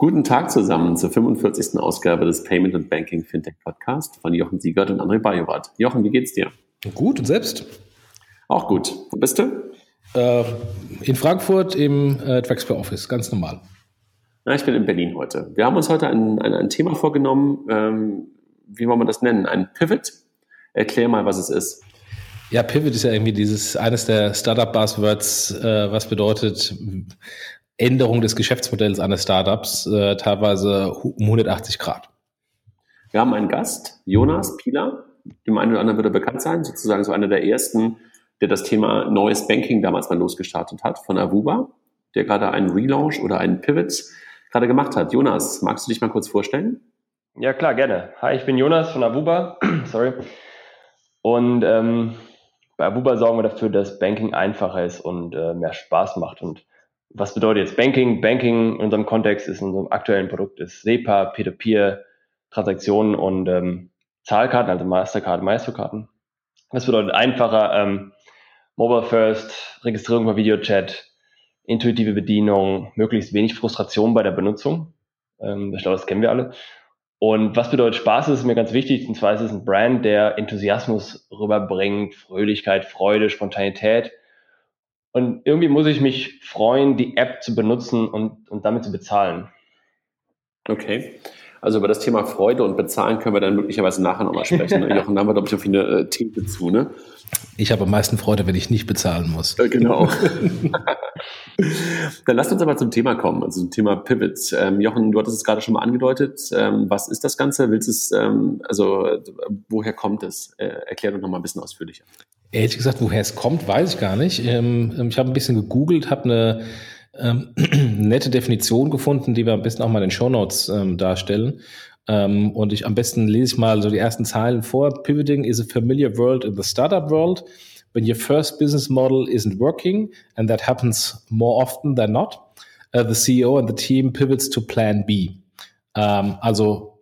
Guten Tag zusammen zur 45. Ausgabe des Payment and Banking Fintech Podcast von Jochen Siegert und André Bajorat. Jochen, wie geht's dir? Gut und selbst? Auch gut. Wo bist du? Äh, in Frankfurt im äh, Traxper Office, ganz normal. Na, ich bin in Berlin heute. Wir haben uns heute ein, ein, ein Thema vorgenommen. Ähm, wie wollen wir das nennen? Ein Pivot? Erklär mal, was es ist. Ja, Pivot ist ja irgendwie dieses eines der Startup-Buzzwords, äh, was bedeutet Änderung des Geschäftsmodells eines Startups, äh, teilweise um 180 Grad. Wir haben einen Gast, Jonas Pieler, dem einen oder anderen wird er bekannt sein, sozusagen so einer der ersten, der das Thema neues Banking damals mal losgestartet hat von Avuba, der gerade einen Relaunch oder einen Pivot gerade gemacht hat. Jonas, magst du dich mal kurz vorstellen? Ja, klar, gerne. Hi, ich bin Jonas von Avuba. Sorry. Und ähm, bei Avuba sorgen wir dafür, dass Banking einfacher ist und äh, mehr Spaß macht. Und was bedeutet jetzt Banking? Banking in unserem Kontext ist in unserem aktuellen Produkt ist SEPA, Peer-to-Peer, Transaktionen und ähm, Zahlkarten, also Mastercard, Maestro-Karten. Das bedeutet einfacher, ähm, Mobile First, Registrierung per Videochat, intuitive Bedienung, möglichst wenig Frustration bei der Benutzung. Ähm, ich glaube, das kennen wir alle. Und was bedeutet Spaß? Das ist mir ganz wichtig. Und zwar ist es ein Brand, der Enthusiasmus rüberbringt, Fröhlichkeit, Freude, Spontanität. Und irgendwie muss ich mich freuen, die App zu benutzen und, und damit zu bezahlen. Okay. Also über das Thema Freude und Bezahlen können wir dann möglicherweise nachher nochmal sprechen. Ne? Jochen, da haben wir, glaube ich, auch viele äh, Themen zu, ne? Ich habe am meisten Freude, wenn ich nicht bezahlen muss. Äh, genau. dann lasst uns aber zum Thema kommen, also zum Thema Pivots. Ähm, Jochen, du hattest es gerade schon mal angedeutet. Ähm, was ist das Ganze? Willst es, ähm, also äh, woher kommt es? Äh, erklär doch nochmal ein bisschen ausführlicher. Ehrlich gesagt, woher es kommt, weiß ich gar nicht. Ähm, ich habe ein bisschen gegoogelt, habe eine ähm, nette Definition gefunden, die wir am besten auch mal in den Show Notes ähm, darstellen. Ähm, und ich am besten lese ich mal so die ersten Zeilen vor. Pivoting is a familiar world in the startup world. When your first business model isn't working, and that happens more often than not, uh, the CEO and the team pivots to Plan B. Ähm, also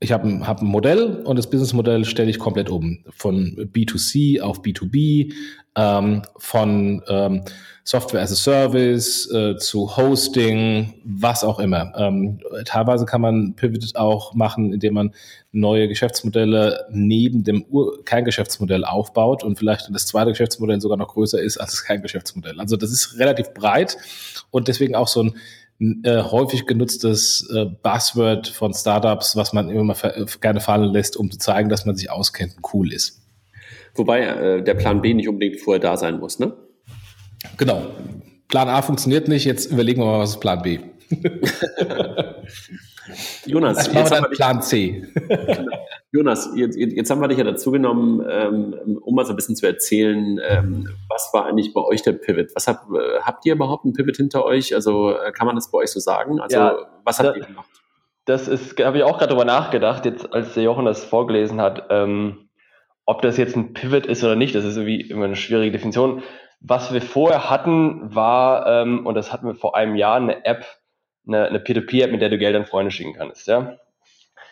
ich habe ein, hab ein Modell und das Businessmodell stelle ich komplett um. Von B2C auf B2B, ähm, von ähm, Software as a Service äh, zu Hosting, was auch immer. Ähm, teilweise kann man Pivot auch machen, indem man neue Geschäftsmodelle neben dem Ur Kerngeschäftsmodell aufbaut und vielleicht das zweite Geschäftsmodell sogar noch größer ist als das Kerngeschäftsmodell. Also das ist relativ breit und deswegen auch so ein äh, häufig genutztes äh, Buzzword von Startups, was man immer mal gerne fallen lässt, um zu zeigen, dass man sich auskennt und cool ist. Wobei äh, der Plan B nicht unbedingt vorher da sein muss, ne? Genau. Plan A funktioniert nicht, jetzt überlegen wir mal, was ist Plan B. Jonas, jetzt machen wir Plan C. Jonas, jetzt, jetzt, haben wir dich ja dazu genommen, ähm, um mal so ein bisschen zu erzählen, ähm, was war eigentlich bei euch der Pivot? Was habt, äh, habt ihr überhaupt einen Pivot hinter euch? Also äh, kann man das bei euch so sagen? Also ja, was habt ihr gemacht? Das ist, habe ich auch gerade drüber nachgedacht, jetzt als der Jochen das vorgelesen hat, ähm, ob das jetzt ein Pivot ist oder nicht. Das ist irgendwie immer eine schwierige Definition. Was wir vorher hatten, war, ähm, und das hatten wir vor einem Jahr, eine App, eine, eine Peer-to-Peer-App, mit der du Geld an Freunde schicken kannst. Ja?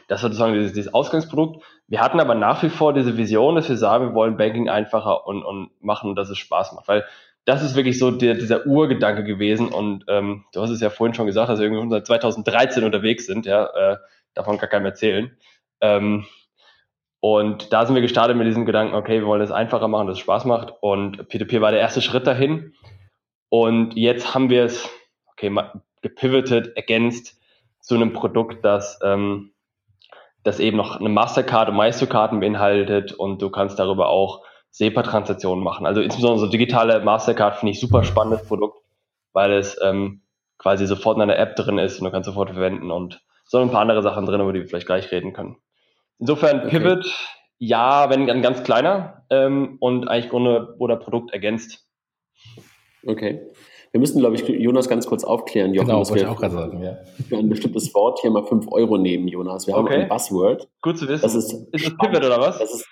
Das war sozusagen dieses, dieses Ausgangsprodukt. Wir hatten aber nach wie vor diese Vision, dass wir sagen, wir wollen Banking einfacher und, und machen, dass es Spaß macht. Weil das ist wirklich so der, dieser Urgedanke gewesen. Und ähm, du hast es ja vorhin schon gesagt, dass wir irgendwie seit 2013 unterwegs sind. Ja, äh, davon kann keinem erzählen. Ähm, und da sind wir gestartet mit diesem Gedanken, okay, wir wollen es einfacher machen, dass es Spaß macht. Und P2P war der erste Schritt dahin. Und jetzt haben wir es, okay, gepivotet, ergänzt zu einem Produkt, das ähm, das eben noch eine Mastercard und Maestro-Karten beinhaltet und du kannst darüber auch SEPA-Transaktionen machen. Also insbesondere so digitale Mastercard finde ich super spannendes Produkt, weil es ähm, quasi sofort in einer App drin ist und du kannst sofort verwenden und so ein paar andere Sachen drin, über die wir vielleicht gleich reden können. Insofern okay. Pivot, ja, wenn ein ganz kleiner ähm, und eigentlich ohne oder Produkt ergänzt. Okay. Wir müssen, glaube ich, Jonas ganz kurz aufklären, Jochen, genau, dass wir, auch gerade sagen, ja. für ein bestimmtes Wort hier mal 5 Euro nehmen, Jonas. Wir okay. haben ein Buzzword. Gut zu wissen. Das ist, ist das Pivot oder was? Das ist,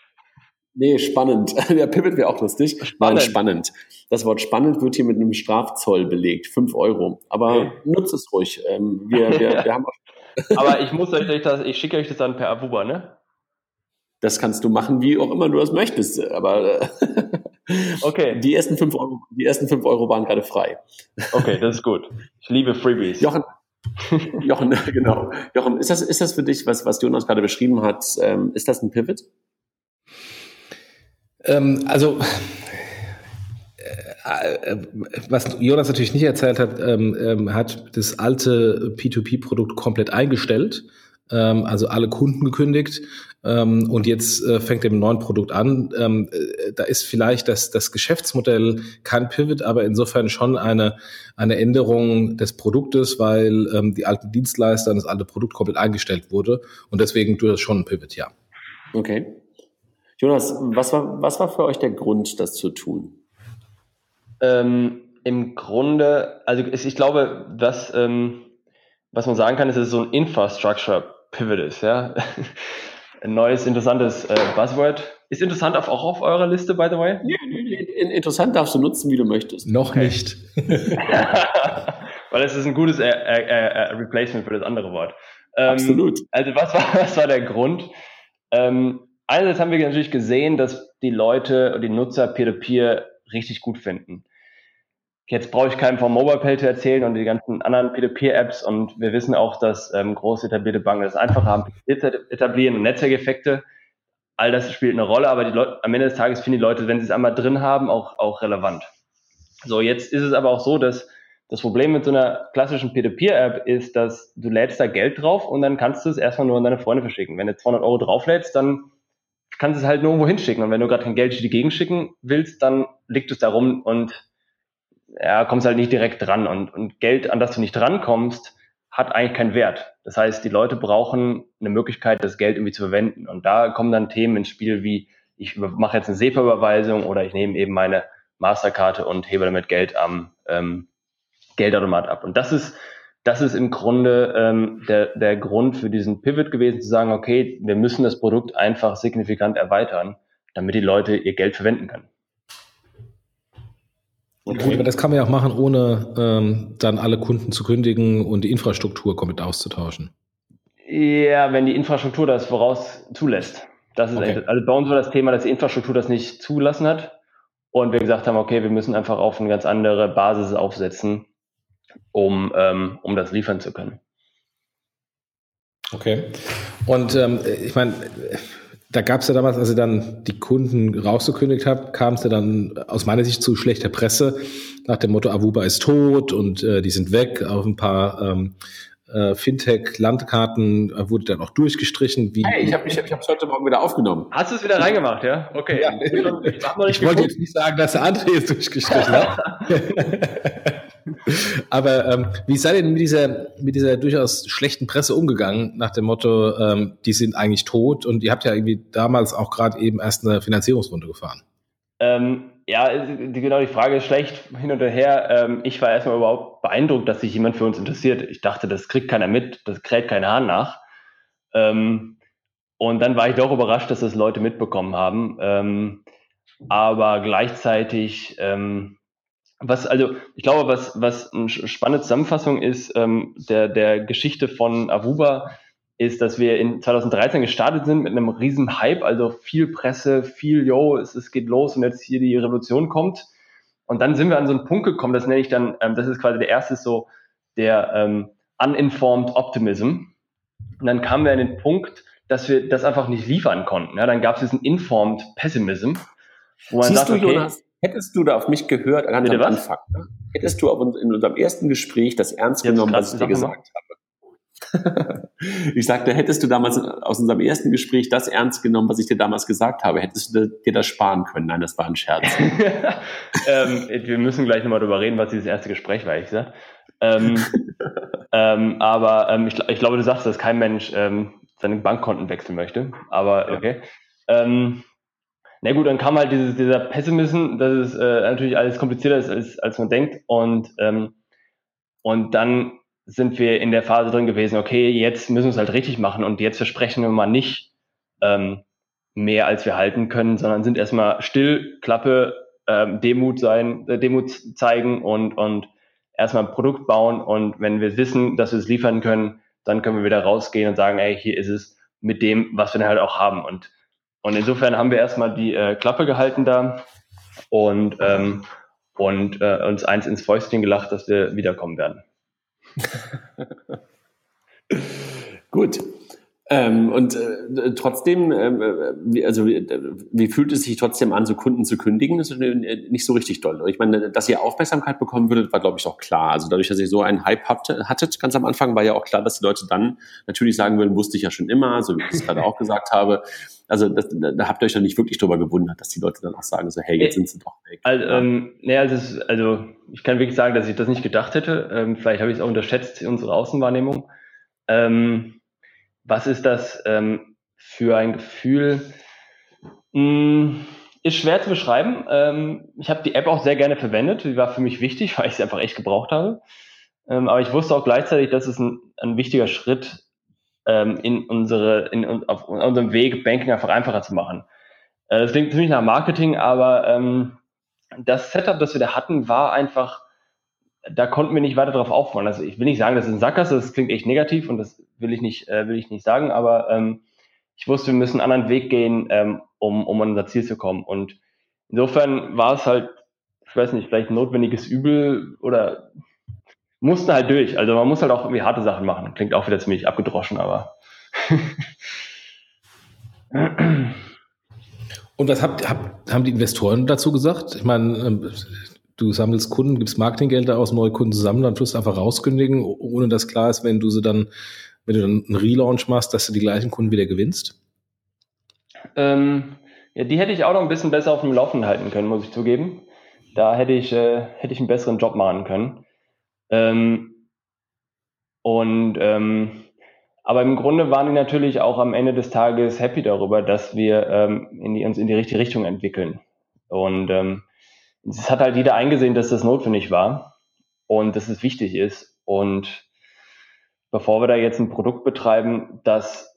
nee, spannend. Der Pivot wäre auch lustig. Spannend. Nein, spannend. Das Wort spannend wird hier mit einem Strafzoll belegt. 5 Euro. Aber okay. nutzt es ruhig. Ähm, wir, wir, wir haben Aber ich muss euch das, ich schicke euch das dann per Abuba, ne? Das kannst du machen, wie auch immer du das möchtest. Aber äh, okay. die ersten fünf Euro, die ersten fünf Euro waren gerade frei. Okay, das ist gut. Ich liebe Freebies. Jochen, Jochen, genau. Jochen, ist das, ist das für dich, was, was Jonas gerade beschrieben hat, ähm, ist das ein Pivot? Ähm, also, äh, äh, was Jonas natürlich nicht erzählt hat, ähm, ähm, hat das alte P2P-Produkt komplett eingestellt, also alle Kunden gekündigt ähm, und jetzt äh, fängt er mit einem neuen Produkt an. Ähm, äh, da ist vielleicht das, das Geschäftsmodell kein Pivot, aber insofern schon eine, eine Änderung des Produktes, weil ähm, die alten Dienstleister und das alte Produkt komplett eingestellt wurde und deswegen tut das schon ein Pivot, ja. Okay. Jonas, was war, was war für euch der Grund, das zu tun? Ähm, Im Grunde, also ich glaube, was, ähm, was man sagen kann, ist, dass es so ein Infrastructure Pivot ist. Ja? Ein neues, interessantes äh, Buzzword. Ist interessant auf, auch auf eurer Liste, by the way? Interessant darfst du nutzen, wie du möchtest. Noch okay. nicht. Weil es ist ein gutes äh, äh, äh, Replacement für das andere Wort. Ähm, Absolut. Also was war, was war der Grund? Ähm, einerseits haben wir natürlich gesehen, dass die Leute und die Nutzer Peer-to-Peer -Peer richtig gut finden. Jetzt brauche ich keinem vom MobilePay zu erzählen und die ganzen anderen Peer-to-Peer-Apps und wir wissen auch, dass ähm, große etablierte Banken das einfach haben, etablieren und Netzwerkeffekte. All das spielt eine Rolle, aber die Leute, am Ende des Tages finden die Leute, wenn sie es einmal drin haben, auch, auch relevant. So, jetzt ist es aber auch so, dass das Problem mit so einer klassischen Peer-to-Peer-App ist, dass du lädst da Geld drauf und dann kannst du es erstmal nur an deine Freunde verschicken. Wenn du 200 Euro drauflädst, dann kannst du es halt nur irgendwo hinschicken. Und wenn du gerade kein Geld dir gegenschicken willst, dann liegt es da rum und ja, kommst halt nicht direkt dran. Und, und Geld, an das du nicht drankommst, hat eigentlich keinen Wert. Das heißt, die Leute brauchen eine Möglichkeit, das Geld irgendwie zu verwenden. Und da kommen dann Themen ins Spiel wie, ich mache jetzt eine SEPA-Überweisung oder ich nehme eben meine Masterkarte und hebe damit Geld am ähm, Geldautomat ab. Und das ist, das ist im Grunde ähm, der, der Grund für diesen Pivot gewesen, zu sagen, okay, wir müssen das Produkt einfach signifikant erweitern, damit die Leute ihr Geld verwenden können. Okay. Gut, aber das kann man ja auch machen, ohne ähm, dann alle Kunden zu kündigen und die Infrastruktur komplett auszutauschen. Ja, wenn die Infrastruktur das voraus zulässt. Das ist okay. also bei uns war das Thema, dass die Infrastruktur das nicht zulassen hat und wir gesagt haben, okay, wir müssen einfach auf eine ganz andere Basis aufsetzen, um, ähm, um das liefern zu können. Okay. Und ähm, ich meine, da gab es ja damals, als ihr dann die Kunden rausgekündigt habt, kam es ja dann aus meiner Sicht zu schlechter Presse nach dem Motto, Avuba ist tot und äh, die sind weg. Auf ein paar ähm, äh, Fintech-Landkarten äh, wurde dann auch durchgestrichen. Wie hey, ich habe ich hab, ich hab's heute Morgen wieder aufgenommen. Hast du es wieder reingemacht, ja? Okay. Ja. Ich, ich wollte jetzt nicht sagen, dass der André es durchgestrichen hat. Aber ähm, wie seid ihr denn mit dieser, mit dieser durchaus schlechten Presse umgegangen, nach dem Motto, ähm, die sind eigentlich tot und ihr habt ja irgendwie damals auch gerade eben erst eine Finanzierungsrunde gefahren? Ähm, ja, die, genau die Frage ist schlecht hin und her. Ähm, ich war erstmal überhaupt beeindruckt, dass sich jemand für uns interessiert. Ich dachte, das kriegt keiner mit, das kräht kein Hahn nach. Ähm, und dann war ich doch überrascht, dass das Leute mitbekommen haben. Ähm, aber gleichzeitig was, also ich glaube, was, was eine spannende Zusammenfassung ist ähm, der, der Geschichte von Aruba, ist, dass wir in 2013 gestartet sind mit einem riesen Hype, also viel Presse, viel, yo, es, es geht los und jetzt hier die Revolution kommt. Und dann sind wir an so einen Punkt gekommen, das nenne ich dann, ähm, das ist quasi der erste so, der ähm, uninformed Optimism. Und dann kamen wir an den Punkt, dass wir das einfach nicht liefern konnten. Ja, dann gab es diesen informed Pessimism, wo man Siehst sagt, du, okay, Jonas, Hättest du da auf mich gehört ganz am Anfang, ne? hättest du in unserem ersten Gespräch das ernst Jetzt genommen, was ich dir gesagt habe. ich sagte, hättest du damals aus unserem ersten Gespräch das ernst genommen, was ich dir damals gesagt habe, hättest du dir das sparen können. Nein, das war ein Scherz. ähm, wir müssen gleich nochmal darüber reden, was dieses erste Gespräch war, ehrlich gesagt. Ähm, ähm, aber ähm, ich, ich, glaube, du sagst, dass kein Mensch ähm, seine Bankkonten wechseln möchte. Aber okay. Ja. Na gut, dann kam halt dieses, dieser Pessimism, dass es äh, natürlich alles komplizierter ist, als, als man denkt. Und, ähm, und dann sind wir in der Phase drin gewesen, okay, jetzt müssen wir es halt richtig machen und jetzt versprechen wir mal nicht ähm, mehr, als wir halten können, sondern sind erstmal still, Klappe, ähm, Demut sein, äh, Demut zeigen und, und erstmal ein Produkt bauen und wenn wir wissen, dass wir es liefern können, dann können wir wieder rausgehen und sagen, ey, hier ist es mit dem, was wir dann halt auch haben. Und und insofern haben wir erstmal die äh, Klappe gehalten da und, ähm, und äh, uns eins ins Fäustchen gelacht, dass wir wiederkommen werden. Gut. Ähm, und äh, trotzdem, ähm, äh, wie, also wie, wie fühlt es sich trotzdem an, so Kunden zu kündigen? Das ist äh, nicht so richtig doll. Ich meine, dass ihr Aufmerksamkeit bekommen würdet, war, glaube ich, auch klar. Also dadurch, dass ihr so einen Hype habt, hattet, ganz am Anfang, war ja auch klar, dass die Leute dann natürlich sagen würden, wusste ich ja schon immer, so wie ich es gerade auch gesagt habe. Also das, da habt ihr euch ja nicht wirklich drüber gewundert, dass die Leute dann auch sagen, so hey, jetzt sind sie doch weg. Also, ähm, nee, also, also ich kann wirklich sagen, dass ich das nicht gedacht hätte. Ähm, vielleicht habe ich es auch unterschätzt, unsere Außenwahrnehmung. Ähm, was ist das ähm, für ein Gefühl? Hm, ist schwer zu beschreiben. Ähm, ich habe die App auch sehr gerne verwendet. Die war für mich wichtig, weil ich sie einfach echt gebraucht habe. Ähm, aber ich wusste auch gleichzeitig, dass es ein, ein wichtiger Schritt ähm, in unsere, in, auf unserem Weg, Banking einfach einfacher zu machen. Äh, das klingt ziemlich nach Marketing, aber ähm, das Setup, das wir da hatten, war einfach da konnten wir nicht weiter drauf aufbauen. Also ich will nicht sagen, das ist ein Sackgasse, das klingt echt negativ und das will ich nicht, äh, will ich nicht sagen, aber ähm, ich wusste, wir müssen einen anderen Weg gehen, ähm, um, um an unser Ziel zu kommen. Und insofern war es halt, ich weiß nicht, vielleicht ein notwendiges Übel oder mussten halt durch. Also man muss halt auch irgendwie harte Sachen machen. Klingt auch wieder ziemlich abgedroschen, aber. Und was habt, habt, haben die Investoren dazu gesagt? Ich meine, ähm, du sammelst Kunden, gibst Marketinggelder aus, neue Kunden zusammen, dann tust du einfach rauskündigen, ohne dass klar ist, wenn du sie dann, wenn du dann einen Relaunch machst, dass du die gleichen Kunden wieder gewinnst? Ähm, ja, die hätte ich auch noch ein bisschen besser auf dem Laufen halten können, muss ich zugeben. Da hätte ich, äh, hätte ich einen besseren Job machen können. Ähm, und ähm, aber im Grunde waren die natürlich auch am Ende des Tages happy darüber, dass wir ähm, in die, uns in die richtige Richtung entwickeln. Und ähm, es hat halt jeder eingesehen, dass das notwendig war und dass es wichtig ist. Und bevor wir da jetzt ein Produkt betreiben, das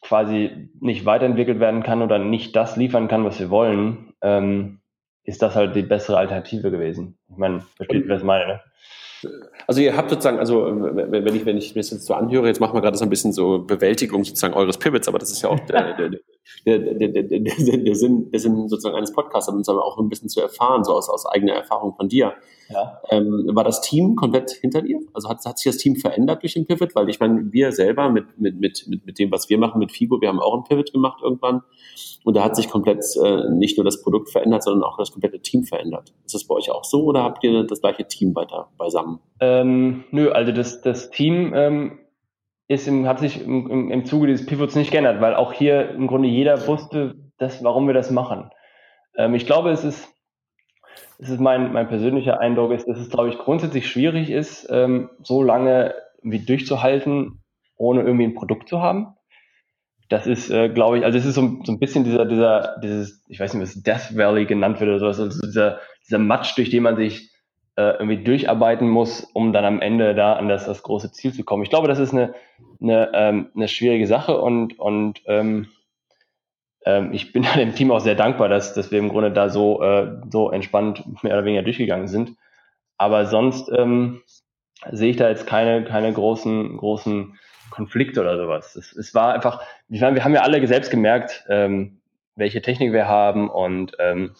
quasi nicht weiterentwickelt werden kann oder nicht das liefern kann, was wir wollen, ähm, ist das halt die bessere Alternative gewesen. Ich meine, versteht, wer es meine, ne? Also ihr habt sozusagen, also wenn ich, wenn ich mir das jetzt so anhöre, jetzt machen wir gerade so ein bisschen so Bewältigung sozusagen eures Pivots, aber das ist ja auch der, der, der, der, der, der, Sinn, der Sinn sozusagen eines Podcasts, um uns aber auch ein bisschen zu erfahren, so aus, aus eigener Erfahrung von dir. Ja. Ähm, war das Team komplett hinter dir? Also hat, hat sich das Team verändert durch den Pivot? Weil ich meine, wir selber mit, mit, mit, mit, mit dem, was wir machen mit Figo, wir haben auch einen Pivot gemacht irgendwann. Und da hat sich komplett äh, nicht nur das Produkt verändert, sondern auch das komplette Team verändert. Ist das bei euch auch so oder habt ihr das gleiche Team weiter beisammen? Ähm, nö, also das, das Team ähm, ist im, hat sich im, im, im Zuge dieses Pivots nicht geändert, weil auch hier im Grunde jeder wusste, dass, warum wir das machen. Ähm, ich glaube, es ist, es ist mein, mein persönlicher Eindruck, ist, dass es, glaube ich, grundsätzlich schwierig ist, ähm, so lange irgendwie durchzuhalten, ohne irgendwie ein Produkt zu haben. Das ist, äh, glaube ich, also es ist so, so ein bisschen dieser, dieser, dieses, ich weiß nicht, was Death Valley genannt wird oder sowas, also dieser, dieser Matsch, durch den man sich äh, irgendwie durcharbeiten muss, um dann am Ende da an das, das große Ziel zu kommen. Ich glaube, das ist eine, eine, ähm, eine schwierige Sache und, und ähm, ähm, ich bin dem Team auch sehr dankbar, dass, dass wir im Grunde da so, äh, so entspannt mehr oder weniger durchgegangen sind. Aber sonst ähm, sehe ich da jetzt keine, keine großen, großen Konflikte oder sowas. Es, es war einfach, ich meine, wir haben ja alle selbst gemerkt, ähm, welche Technik wir haben und ähm,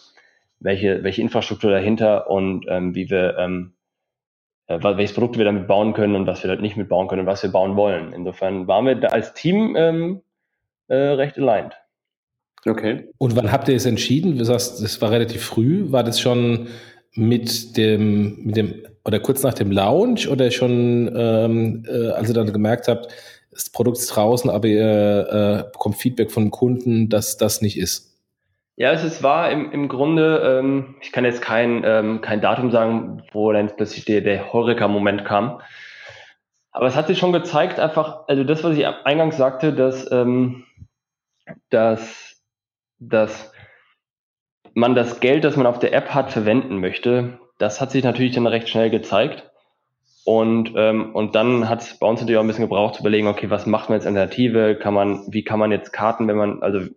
welche, welche Infrastruktur dahinter und ähm, wie wir, ähm, äh, welches Produkt wir damit bauen können und was wir halt nicht mitbauen können und was wir bauen wollen. Insofern waren wir da als Team ähm, äh, recht aligned. Okay. Und wann habt ihr es entschieden? Du sagst, das war relativ früh. War das schon mit dem, mit dem, oder kurz nach dem Launch oder schon, ähm, äh, als ihr dann gemerkt habt, das Produkt ist draußen, aber ihr äh, bekommt Feedback von Kunden, dass das nicht ist? Ja, es ist wahr, im, im Grunde, ähm, ich kann jetzt kein, ähm, kein Datum sagen, wo dann plötzlich der, der Heureka-Moment kam. Aber es hat sich schon gezeigt, einfach, also das, was ich eingangs sagte, dass, ähm, dass, dass man das Geld, das man auf der App hat, verwenden möchte, das hat sich natürlich dann recht schnell gezeigt. Und, ähm, und dann hat es bei uns natürlich auch ein bisschen gebraucht zu überlegen, okay, was macht man jetzt Alternative? Kann man, wie kann man jetzt Karten, wenn man, also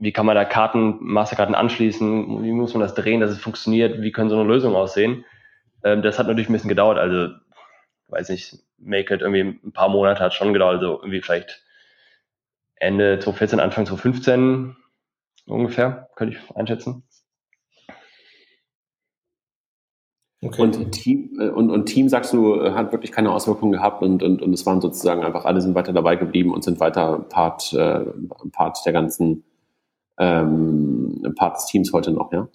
wie kann man da Karten, Masterkarten anschließen, wie muss man das drehen, dass es funktioniert, wie können so eine Lösung aussehen. Ähm, das hat natürlich ein bisschen gedauert, also weiß nicht, Make It irgendwie ein paar Monate hat schon gedauert, also irgendwie vielleicht Ende 2014, Anfang 2015 ungefähr, könnte ich einschätzen. Okay. Und Team, äh, und, und Team, sagst du, äh, hat wirklich keine Auswirkungen gehabt und, und, und es waren sozusagen einfach, alle sind weiter dabei geblieben und sind weiter Part, äh, Part der ganzen, ähm, Part des Teams heute noch, ja?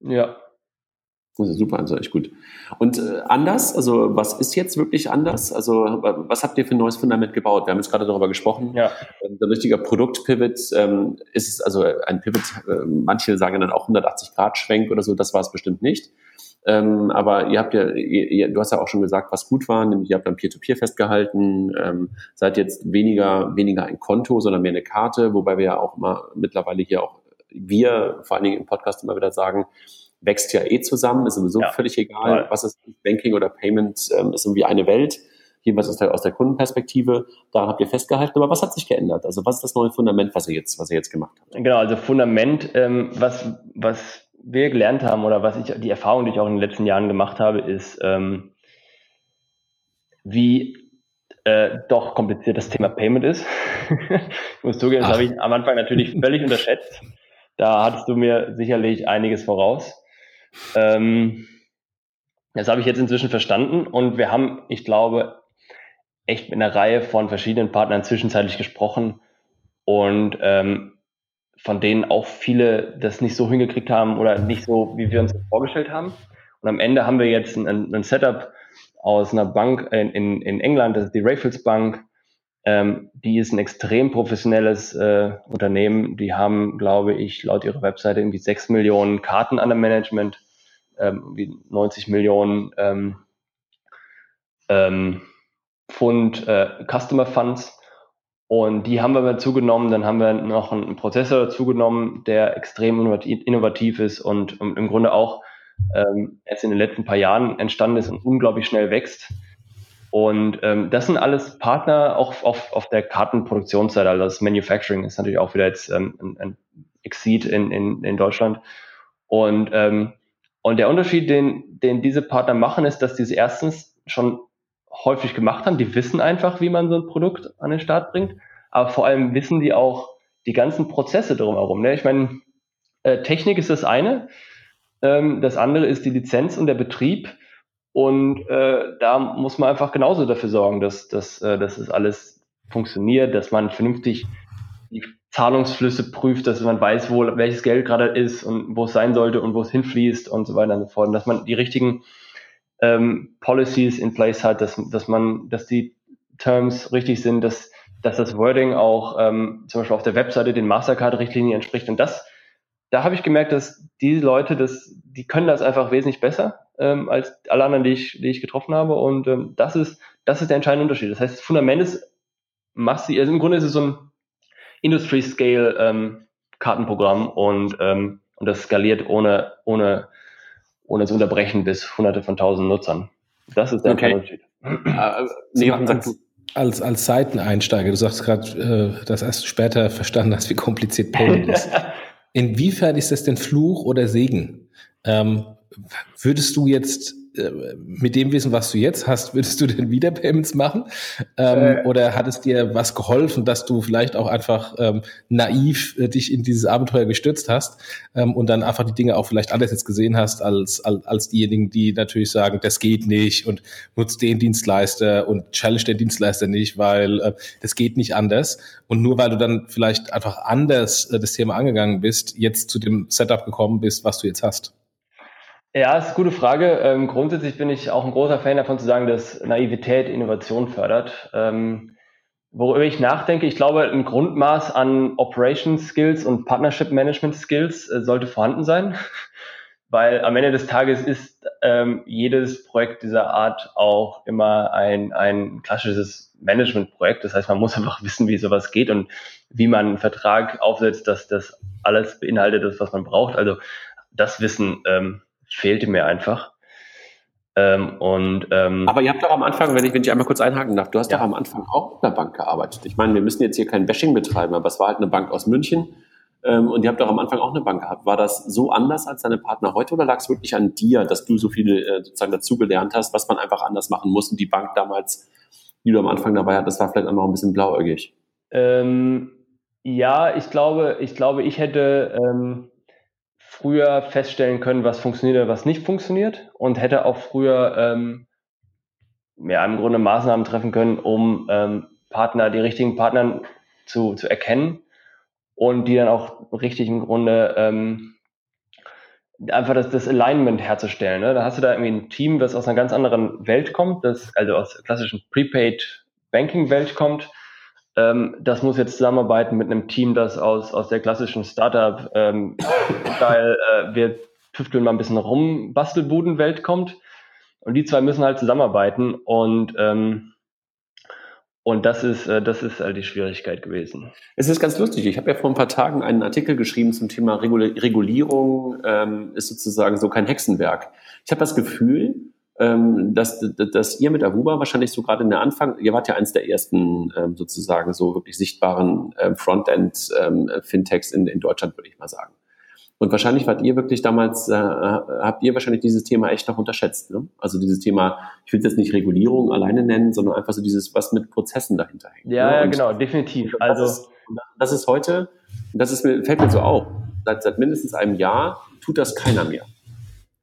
Ja, das ist super, also echt gut. Und äh, anders, also was ist jetzt wirklich anders? Also was habt ihr für ein neues Fundament gebaut? Wir haben jetzt gerade darüber gesprochen. Ja. Ähm, ein richtiger Produktpivot ähm, ist es, also ein Pivot, äh, manche sagen dann auch 180 Grad Schwenk oder so, das war es bestimmt nicht. Ähm, aber ihr habt ja, ihr, ihr, du hast ja auch schon gesagt, was gut war, nämlich ihr habt dann Peer-to-Peer -Peer festgehalten, ähm, seid jetzt weniger, weniger ein Konto, sondern mehr eine Karte, wobei wir ja auch immer mittlerweile hier auch wir vor allen Dingen im Podcast immer wieder sagen, wächst ja eh zusammen, ist sowieso ja, völlig egal, was ist Banking oder Payment, ähm, ist irgendwie eine Welt. Jedenfalls aus der, aus der Kundenperspektive, daran habt ihr festgehalten. Aber was hat sich geändert? Also was ist das neue Fundament, was ihr jetzt, was ihr jetzt gemacht habt? Genau, also Fundament, ähm, was, was wir gelernt haben oder was ich, die Erfahrung, die ich auch in den letzten Jahren gemacht habe, ist, ähm, wie äh, doch kompliziert das Thema Payment ist. ich muss zugeben, das habe ich am Anfang natürlich völlig unterschätzt. Da hattest du mir sicherlich einiges voraus. Ähm, das habe ich jetzt inzwischen verstanden und wir haben, ich glaube, echt mit einer Reihe von verschiedenen Partnern zwischenzeitlich gesprochen und ähm, von denen auch viele das nicht so hingekriegt haben oder nicht so, wie wir uns das vorgestellt haben. Und am Ende haben wir jetzt ein, ein Setup aus einer Bank in, in, in England, das ist die Raffles Bank. Ähm, die ist ein extrem professionelles äh, Unternehmen. Die haben, glaube ich, laut ihrer Webseite irgendwie sechs Millionen Karten an der Management ähm, wie 90 Millionen ähm, ähm, Pfund äh, Customer Funds. Und die haben wir dazu genommen. Dann haben wir noch einen Prozessor dazu genommen, der extrem innovativ ist und, im Grunde auch ähm, jetzt in den letzten paar Jahren entstanden ist und unglaublich schnell wächst. Und ähm, das sind alles Partner auch auf, auf der Kartenproduktionsseite. Also das Manufacturing ist natürlich auch wieder jetzt ähm, ein, ein Exceed in, in, in Deutschland. Und ähm, und der Unterschied, den, den diese Partner machen, ist, dass die es erstens schon häufig gemacht haben. Die wissen einfach, wie man so ein Produkt an den Start bringt. Aber vor allem wissen die auch die ganzen Prozesse drumherum. Ne? Ich meine, äh, Technik ist das eine. Ähm, das andere ist die Lizenz und der Betrieb. Und äh, da muss man einfach genauso dafür sorgen, dass, dass, äh, dass es alles funktioniert, dass man vernünftig die Zahlungsflüsse prüft, dass man weiß, wo welches Geld gerade ist und wo es sein sollte und wo es hinfließt und so weiter und so fort. Und dass man die richtigen ähm, Policies in place hat, dass, dass man, dass die Terms richtig sind, dass, dass das Wording auch ähm, zum Beispiel auf der Webseite den Mastercard-Richtlinien entspricht. Und das, da habe ich gemerkt, dass die Leute, das, die können das einfach wesentlich besser ähm, als alle anderen, die ich, die ich getroffen habe. Und ähm, das ist, das ist der entscheidende Unterschied. Das heißt, das Fundament ist massiv, also im Grunde ist es so ein Industry Scale ähm, Kartenprogramm und, ähm, und das skaliert ohne, ohne, ohne zu unterbrechen bis hunderte von tausend Nutzern. Das ist der okay. Unterschied. Äh, nee, als, als, als Seiteneinsteiger, du sagst gerade, äh, das erst später verstanden hast, wie kompliziert Payment ist. Inwiefern ist das denn Fluch oder Segen? Ähm, würdest du jetzt äh, mit dem Wissen, was du jetzt hast, würdest du denn wieder Payments machen? Ähm, äh. Oder hat es dir was geholfen, dass du vielleicht auch einfach ähm, naiv äh, dich in dieses Abenteuer gestürzt hast ähm, und dann einfach die Dinge auch vielleicht anders jetzt gesehen hast als, als, als diejenigen, die natürlich sagen, das geht nicht und nutzt den Dienstleister und challenge den Dienstleister nicht, weil äh, das geht nicht anders. Und nur weil du dann vielleicht einfach anders äh, das Thema angegangen bist, jetzt zu dem Setup gekommen bist, was du jetzt hast. Ja, ist eine gute Frage. Ähm, grundsätzlich bin ich auch ein großer Fan davon zu sagen, dass Naivität Innovation fördert. Ähm, worüber ich nachdenke, ich glaube, ein Grundmaß an Operations Skills und Partnership Management Skills äh, sollte vorhanden sein, weil am Ende des Tages ist ähm, jedes Projekt dieser Art auch immer ein, ein klassisches Management-Projekt. Das heißt, man muss einfach wissen, wie sowas geht und wie man einen Vertrag aufsetzt, dass das alles beinhaltet ist, was man braucht. Also das Wissen ähm, fehlte mir einfach. Ähm, und, ähm, Aber ihr habt doch am Anfang, wenn ich, wenn ich einmal kurz einhaken darf, du hast ja. doch am Anfang auch mit einer Bank gearbeitet. Ich meine, wir müssen jetzt hier kein Bashing betreiben, aber es war halt eine Bank aus München. Ähm, und ihr habt doch am Anfang auch eine Bank gehabt. War das so anders als deine Partner heute oder lag es wirklich an dir, dass du so viel äh, sozusagen dazugelernt hast, was man einfach anders machen muss? Und die Bank damals, die du am Anfang dabei hattest, war vielleicht auch noch ein bisschen blauäugig. Ähm, ja, ich glaube, ich glaube, ich hätte ähm, früher feststellen können, was funktioniert oder was nicht funktioniert und hätte auch früher ähm, ja, im Grunde Maßnahmen treffen können, um ähm, Partner, die richtigen Partner zu, zu erkennen und die dann auch richtig im Grunde ähm, einfach das, das Alignment herzustellen. Ne? Da hast du da irgendwie ein Team, das aus einer ganz anderen Welt kommt, das also aus der klassischen Prepaid Banking Welt kommt. Ähm, das muss jetzt zusammenarbeiten mit einem Team, das aus, aus der klassischen Startup, ähm, äh, wir tüfteln mal ein bisschen rum, Bastelbuden-Welt kommt. Und die zwei müssen halt zusammenarbeiten und ähm, und das ist, äh, das ist halt die Schwierigkeit gewesen. Es ist ganz lustig. Ich habe ja vor ein paar Tagen einen Artikel geschrieben zum Thema Regulierung ähm, ist sozusagen so kein Hexenwerk. Ich habe das Gefühl, ähm, dass, dass ihr mit Avuba wahrscheinlich so gerade in der Anfang, ihr wart ja eins der ersten ähm, sozusagen so wirklich sichtbaren ähm, Frontend-Fintechs ähm, in, in Deutschland, würde ich mal sagen. Und wahrscheinlich wart ihr wirklich damals, äh, habt ihr wahrscheinlich dieses Thema echt noch unterschätzt. Ne? Also dieses Thema, ich will es jetzt nicht Regulierung alleine nennen, sondern einfach so dieses, was mit Prozessen dahinter hängt. Ja, ne? ja genau, definitiv. Also das ist, das ist heute, das ist, fällt mir so auf, seit, seit mindestens einem Jahr tut das keiner mehr.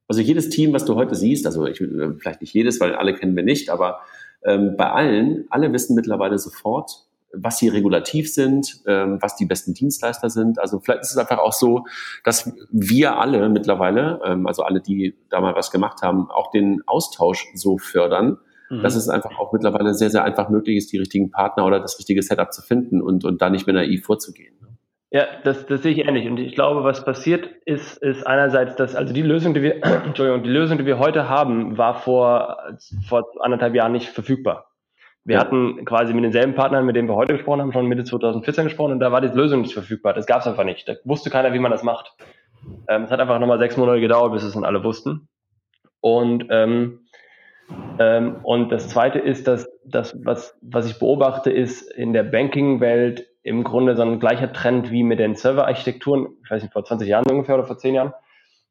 Also jedes Team, was du heute siehst, also ich, äh, vielleicht nicht jedes, weil alle kennen wir nicht, aber ähm, bei allen, alle wissen mittlerweile sofort, was sie regulativ sind, ähm, was die besten Dienstleister sind. Also vielleicht ist es einfach auch so, dass wir alle mittlerweile, ähm, also alle, die da mal was gemacht haben, auch den Austausch so fördern, mhm. dass es einfach auch mittlerweile sehr, sehr einfach möglich ist, die richtigen Partner oder das richtige Setup zu finden und, und da nicht mehr naiv vorzugehen. Ne? Ja, das, das sehe ich ähnlich. Und ich glaube, was passiert ist, ist einerseits, dass also die Lösung, die wir, Entschuldigung, die Lösung, die wir heute haben, war vor, vor anderthalb Jahren nicht verfügbar. Wir ja. hatten quasi mit denselben Partnern, mit denen wir heute gesprochen haben, schon Mitte 2014 gesprochen und da war die Lösung nicht verfügbar. Das gab es einfach nicht. Da wusste keiner, wie man das macht. Ähm, es hat einfach nochmal sechs Monate gedauert, bis es dann alle wussten. Und ähm, ähm, und das Zweite ist, dass das, was, was ich beobachte, ist in der Banking-Welt im Grunde so ein gleicher Trend wie mit den Serverarchitekturen, ich weiß nicht, vor 20 Jahren ungefähr oder vor 10 Jahren,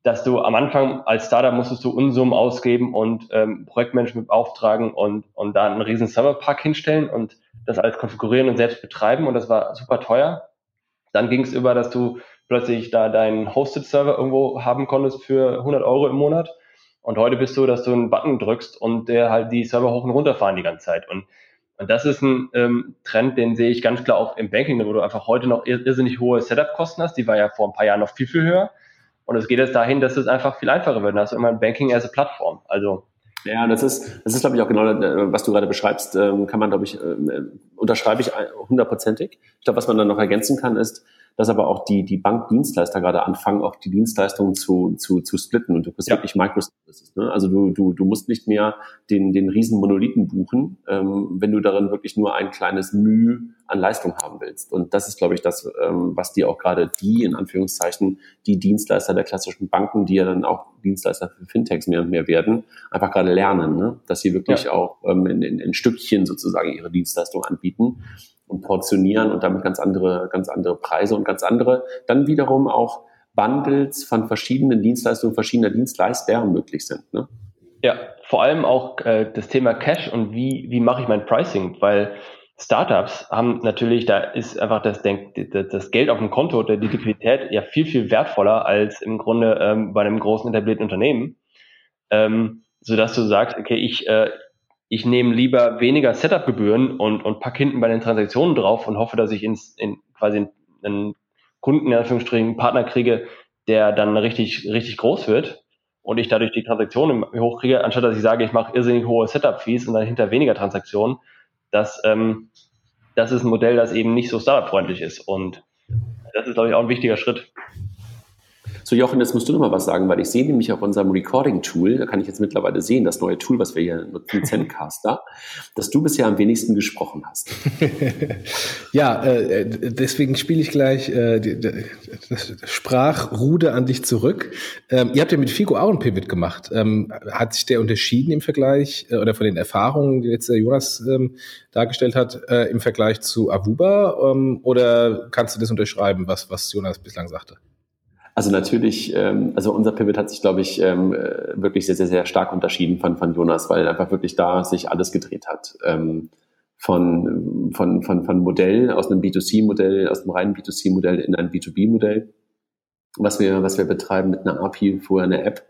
dass du am Anfang als Startup musstest du Unsummen ausgeben und ähm, Projektmanagement beauftragen und, und da einen riesen Serverpark hinstellen und das alles konfigurieren und selbst betreiben und das war super teuer. Dann ging es über, dass du plötzlich da deinen Hosted-Server irgendwo haben konntest für 100 Euro im Monat und heute bist du, dass du einen Button drückst und der halt die Server hoch und runter fahren die ganze Zeit und und das ist ein ähm, Trend, den sehe ich ganz klar auch im Banking, wo du einfach heute noch irrsinnig hohe Setup-Kosten hast. Die war ja vor ein paar Jahren noch viel, viel höher. Und es geht jetzt dahin, dass es einfach viel einfacher wird. Da hast du immer ein Banking as a Plattform. Also ja, das ist, das ist, glaube ich, auch genau, äh, was du gerade beschreibst, ähm, kann man, glaube ich, äh, unterschreibe ich hundertprozentig. Ich glaube, was man dann noch ergänzen kann, ist, dass aber auch die, die Bankdienstleister gerade anfangen, auch die Dienstleistungen zu, zu, zu splitten und du bist ja. wirklich Microservices. Ne? Also du, du, du musst nicht mehr den, den riesen Monolithen buchen, ähm, wenn du darin wirklich nur ein kleines Mühe an Leistung haben willst. Und das ist, glaube ich, das, ähm, was die auch gerade die, in Anführungszeichen, die Dienstleister der klassischen Banken, die ja dann auch Dienstleister für Fintechs mehr und mehr werden, einfach gerade lernen, ne? dass sie wirklich ja. auch ähm, in, in, in Stückchen sozusagen ihre Dienstleistung anbieten und portionieren und damit ganz andere, ganz andere Preise und ganz andere, dann wiederum auch Bundles von verschiedenen Dienstleistungen verschiedener Dienstleister möglich sind. Ne? Ja, vor allem auch äh, das Thema Cash und wie, wie mache ich mein Pricing, weil Startups haben natürlich, da ist einfach das, das Geld auf dem Konto oder die Liquidität ja viel, viel wertvoller als im Grunde ähm, bei einem großen etablierten Unternehmen. Ähm, so dass du sagst, okay, ich, äh, ich nehme lieber weniger Setup-Gebühren und, und pack hinten bei den Transaktionen drauf und hoffe, dass ich ins, in, quasi einen Kunden, in Anführungsstrichen, einen Partner kriege, der dann richtig, richtig groß wird und ich dadurch die Transaktionen hochkriege, anstatt dass ich sage, ich mache irrsinnig hohe Setup-Fees und dann hinter weniger Transaktionen. Das, ähm, das ist ein Modell, das eben nicht so startup-freundlich ist. Und das ist, glaube ich, auch ein wichtiger Schritt. So, Jochen, jetzt musst du noch mal was sagen, weil ich sehe nämlich auf unserem Recording-Tool, da kann ich jetzt mittlerweile sehen, das neue Tool, was wir hier nutzen, Zencaster, dass du bisher am wenigsten gesprochen hast. ja, äh, deswegen spiele ich gleich äh, die, die, das Sprachrude an dich zurück. Ähm, ihr habt ja mit Figo auch ein Pivot gemacht. Ähm, hat sich der unterschieden im Vergleich äh, oder von den Erfahrungen, die jetzt der Jonas ähm, dargestellt hat, äh, im Vergleich zu Avuba? Ähm, oder kannst du das unterschreiben, was, was Jonas bislang sagte? Also natürlich, ähm, also unser Pivot hat sich, glaube ich, ähm, äh, wirklich sehr, sehr, sehr stark unterschieden von, von Jonas, weil einfach wirklich da sich alles gedreht hat. Ähm, von, von, von, von Modell aus einem B2C-Modell, aus einem reinen B2C-Modell in ein B2B-Modell. was wir, was wir betreiben mit einer API, vorher eine App.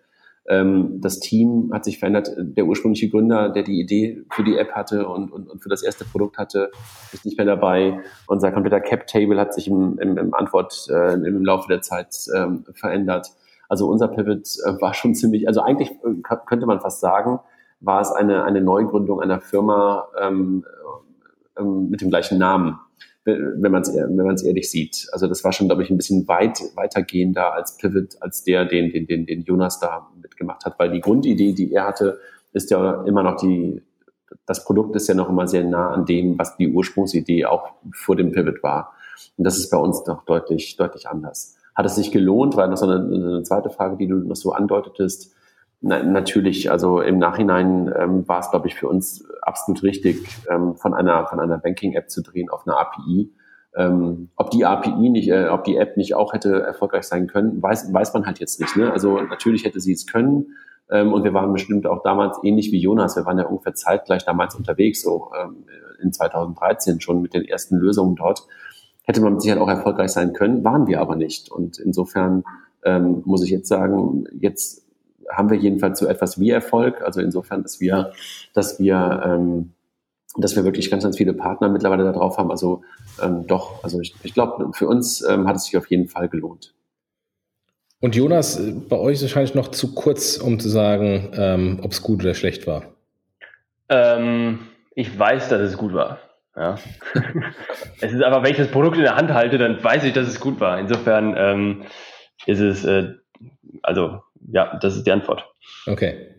Ähm, das Team hat sich verändert. Der ursprüngliche Gründer, der die Idee für die App hatte und, und, und für das erste Produkt hatte, ist nicht mehr dabei. Unser kompletter Cap-Table hat sich im, im, im Antwort äh, im Laufe der Zeit ähm, verändert. Also unser Pivot äh, war schon ziemlich, also eigentlich äh, könnte man fast sagen, war es eine, eine Neugründung einer Firma ähm, ähm, mit dem gleichen Namen wenn man es wenn ehrlich sieht. Also das war schon, glaube ich, ein bisschen weit weitergehender als Pivot, als der, den, den, den, den Jonas da mitgemacht hat, weil die Grundidee, die er hatte, ist ja immer noch die, das Produkt ist ja noch immer sehr nah an dem, was die Ursprungsidee auch vor dem Pivot war. Und das ist bei uns noch deutlich, deutlich anders. Hat es sich gelohnt? Weil das so eine, eine zweite Frage, die du noch so andeutetest. Na, natürlich, also im Nachhinein ähm, war es, glaube ich, für uns absolut richtig, ähm, von einer, von einer Banking-App zu drehen auf eine API. Ähm, ob die API nicht, äh, ob die App nicht auch hätte erfolgreich sein können, weiß, weiß man halt jetzt nicht. Ne? Also natürlich hätte sie es können. Ähm, und wir waren bestimmt auch damals ähnlich wie Jonas. Wir waren ja ungefähr zeitgleich damals unterwegs, so ähm, in 2013 schon mit den ersten Lösungen dort. Hätte man Sicherheit auch erfolgreich sein können, waren wir aber nicht. Und insofern ähm, muss ich jetzt sagen, jetzt haben wir jedenfalls so etwas wie Erfolg. Also insofern, dass wir, dass wir, ähm, dass wir wirklich ganz, ganz viele Partner mittlerweile da drauf haben. Also ähm, doch, also ich, ich glaube, für uns ähm, hat es sich auf jeden Fall gelohnt. Und Jonas, bei euch ist es wahrscheinlich noch zu kurz, um zu sagen, ähm, ob es gut oder schlecht war. Ähm, ich weiß, dass es gut war. Ja. es ist aber, wenn ich das Produkt in der Hand halte, dann weiß ich, dass es gut war. Insofern ähm, ist es, äh, also ja, das ist die Antwort. Okay.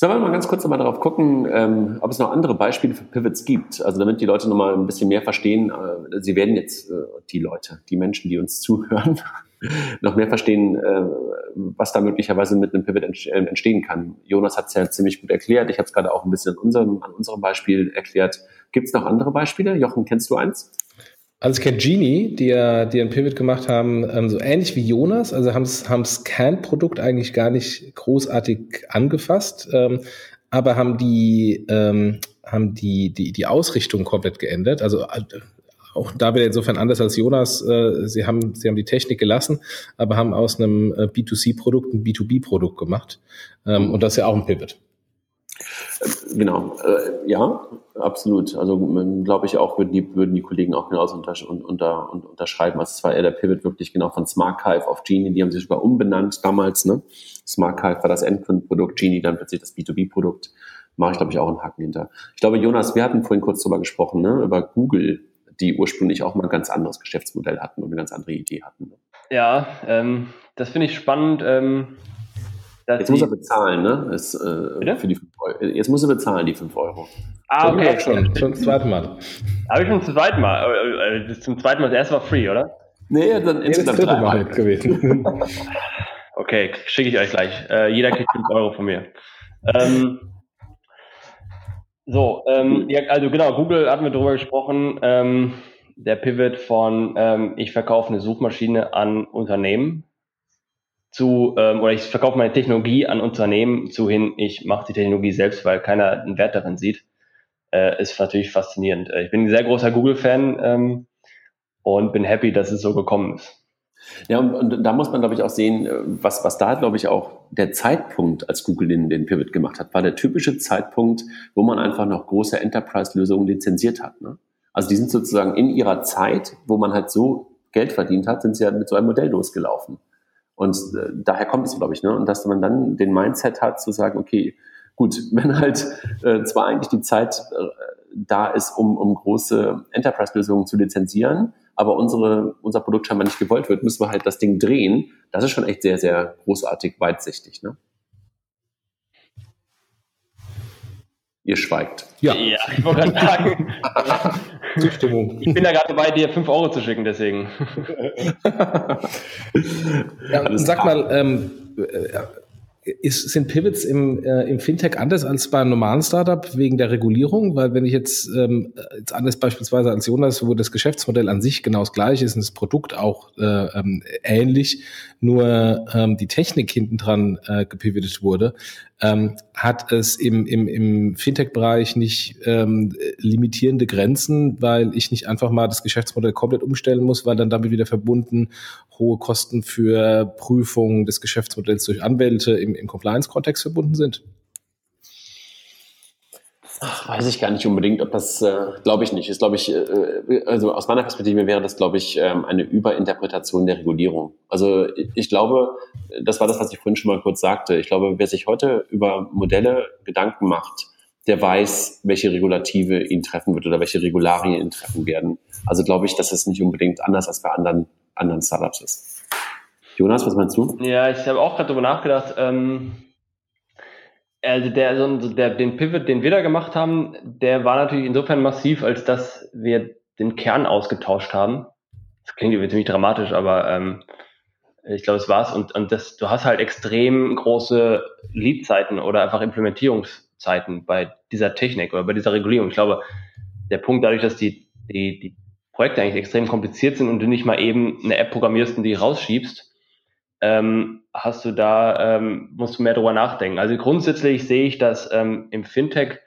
Sollen wir mal ganz kurz nochmal darauf gucken, ähm, ob es noch andere Beispiele für Pivots gibt? Also damit die Leute nochmal ein bisschen mehr verstehen, äh, sie werden jetzt, äh, die Leute, die Menschen, die uns zuhören, noch mehr verstehen, äh, was da möglicherweise mit einem Pivot äh, entstehen kann. Jonas hat es ja ziemlich gut erklärt. Ich habe es gerade auch ein bisschen unserem, an unserem Beispiel erklärt. Gibt es noch andere Beispiele? Jochen, kennst du eins? Also ich kenne Genie, die ja die ein Pivot gemacht haben, ähm, so ähnlich wie Jonas, also haben das Kernprodukt eigentlich gar nicht großartig angefasst, ähm, aber haben die ähm, haben die, die die Ausrichtung komplett geändert. Also äh, auch da wieder insofern anders als Jonas. Äh, sie haben sie haben die Technik gelassen, aber haben aus einem äh, B2C-Produkt ein B2B-Produkt gemacht ähm, und das ist ja auch ein Pivot. Genau, äh, ja, absolut. Also glaube ich auch, würden die, würden die Kollegen auch genauso unter, unter, unter, unterschreiben. Also es war eher der Pivot wirklich genau von SmartHive auf Genie. Die haben sich sogar umbenannt damals. Ne? SmartHive war das Endkundenprodukt, Genie dann plötzlich das B2B-Produkt. Mache ich, glaube ich, auch einen Haken hinter. Ich glaube, Jonas, wir hatten vorhin kurz darüber gesprochen, ne? über Google, die ursprünglich auch mal ein ganz anderes Geschäftsmodell hatten und eine ganz andere Idee hatten. Ne? Ja, ähm, das finde ich spannend. Ähm Jetzt muss er bezahlen, ne? Ist, äh, für die 5 Euro. Jetzt muss er bezahlen, die 5 Euro. Ah, okay. Schon, schon zum zweiten Mal. Habe ich schon zum zweiten Mal. Äh, äh, zum zweiten Mal, das erste war free, oder? Nee, dann insgesamt dritte Mal gewesen. okay, schicke ich euch gleich. Äh, jeder kriegt 5 Euro von mir. Ähm, so, ähm, ja, also genau, Google hatten wir drüber gesprochen. Ähm, der Pivot von ähm, ich verkaufe eine Suchmaschine an Unternehmen zu, ähm, oder ich verkaufe meine Technologie an Unternehmen zu hin, ich mache die Technologie selbst, weil keiner einen Wert darin sieht, äh, ist natürlich faszinierend. Äh, ich bin ein sehr großer Google-Fan ähm, und bin happy, dass es so gekommen ist. Ja, und, und da muss man, glaube ich, auch sehen, äh, was, was da, glaube ich, auch der Zeitpunkt, als Google den, den Pivot gemacht hat, war der typische Zeitpunkt, wo man einfach noch große Enterprise-Lösungen lizenziert hat. Ne? Also die sind sozusagen in ihrer Zeit, wo man halt so Geld verdient hat, sind sie ja mit so einem Modell losgelaufen. Und äh, daher kommt es, glaube ich, ne? Und dass man dann den Mindset hat, zu sagen, okay, gut, wenn halt äh, zwar eigentlich die Zeit äh, da ist, um, um große Enterprise-Lösungen zu lizenzieren, aber unsere, unser Produkt scheinbar nicht gewollt wird, müssen wir halt das Ding drehen. Das ist schon echt sehr, sehr großartig weitsichtig. Ne? Ihr schweigt. Ja, ja ich wollte gerade sagen. Zustimmung. Ich bin da gerade dabei, dir 5 Euro zu schicken, deswegen. ja, sag mal, ähm, äh, ist, sind Pivots im, äh, im Fintech anders als bei einem normalen Startup wegen der Regulierung? Weil wenn ich jetzt, ähm, jetzt anders beispielsweise als Jonas, wo das Geschäftsmodell an sich genau das gleiche ist und das Produkt auch äh, ähm, ähnlich, nur ähm, die Technik hinten dran äh, gepivotet wurde, ähm, hat es im, im, im Fintech-Bereich nicht ähm, limitierende Grenzen, weil ich nicht einfach mal das Geschäftsmodell komplett umstellen muss, weil dann damit wieder verbunden hohe Kosten für Prüfungen des Geschäftsmodells durch Anwälte im, im Compliance-Kontext verbunden sind? Ach, weiß ich gar nicht unbedingt, ob das, äh, glaube ich nicht. Ist, glaube ich, äh, also aus meiner Perspektive wäre das, glaube ich, ähm, eine Überinterpretation der Regulierung. Also ich glaube, das war das, was ich vorhin schon mal kurz sagte. Ich glaube, wer sich heute über Modelle Gedanken macht, der weiß, welche Regulative ihn treffen wird oder welche Regularien ihn treffen werden. Also glaube ich, dass es nicht unbedingt anders als bei anderen, anderen Startups ist. Jonas, was meinst du? Ja, ich habe auch gerade darüber nachgedacht. Ähm also der, also der, den Pivot, den wir da gemacht haben, der war natürlich insofern massiv, als dass wir den Kern ausgetauscht haben. Das klingt irgendwie ziemlich dramatisch, aber ähm, ich glaube, es war's. Und, und das, du hast halt extrem große Leadzeiten oder einfach Implementierungszeiten bei dieser Technik oder bei dieser Regulierung. Ich glaube, der Punkt dadurch, dass die, die, die Projekte eigentlich extrem kompliziert sind und du nicht mal eben eine App programmierst und die rausschiebst, ähm, hast du da, ähm, musst du mehr drüber nachdenken. Also grundsätzlich sehe ich, dass ähm, im Fintech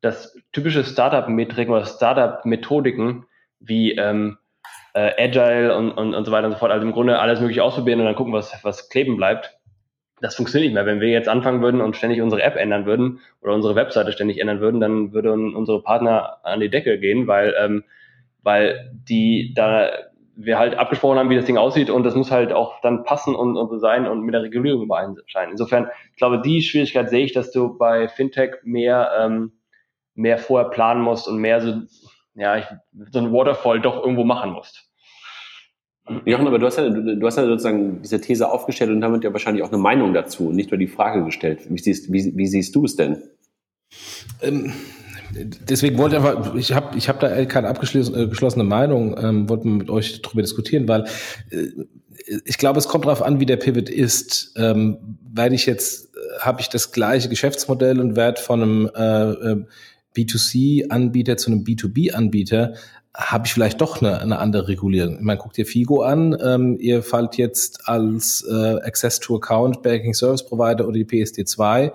das typische Startup-Metriken oder Startup-Methodiken wie ähm, äh, Agile und, und, und so weiter und so fort, also im Grunde alles mögliche ausprobieren und dann gucken, was, was kleben bleibt. Das funktioniert nicht mehr. Wenn wir jetzt anfangen würden und ständig unsere App ändern würden oder unsere Webseite ständig ändern würden, dann würden unsere Partner an die Decke gehen, weil, ähm, weil die da wir halt abgesprochen haben, wie das Ding aussieht und das muss halt auch dann passen und, und so sein und mit der Regulierung übereinscheinen. Insofern, ich glaube, die Schwierigkeit sehe ich, dass du bei Fintech mehr, ähm, mehr vorher planen musst und mehr so, ja, ich, so ein Waterfall doch irgendwo machen musst. Jochen, aber du hast, ja, du, hast ja sozusagen diese These aufgestellt und damit ja wahrscheinlich auch eine Meinung dazu und nicht nur die Frage gestellt. Wie siehst, wie, wie siehst du es denn? Ähm, deswegen wollte ich einfach, ich habe ich hab da keine abgeschlossene äh, Meinung, ähm, wollte mit euch darüber diskutieren, weil äh, ich glaube, es kommt darauf an, wie der Pivot ist. Ähm, weil ich jetzt, äh, habe ich das gleiche Geschäftsmodell und werde von einem äh, äh B2C-Anbieter zu einem B2B-Anbieter, habe ich vielleicht doch eine, eine andere Regulierung. Meine, guckt ihr Figo an, ähm, ihr fallt jetzt als äh, Access to Account Banking Service Provider oder die PSD2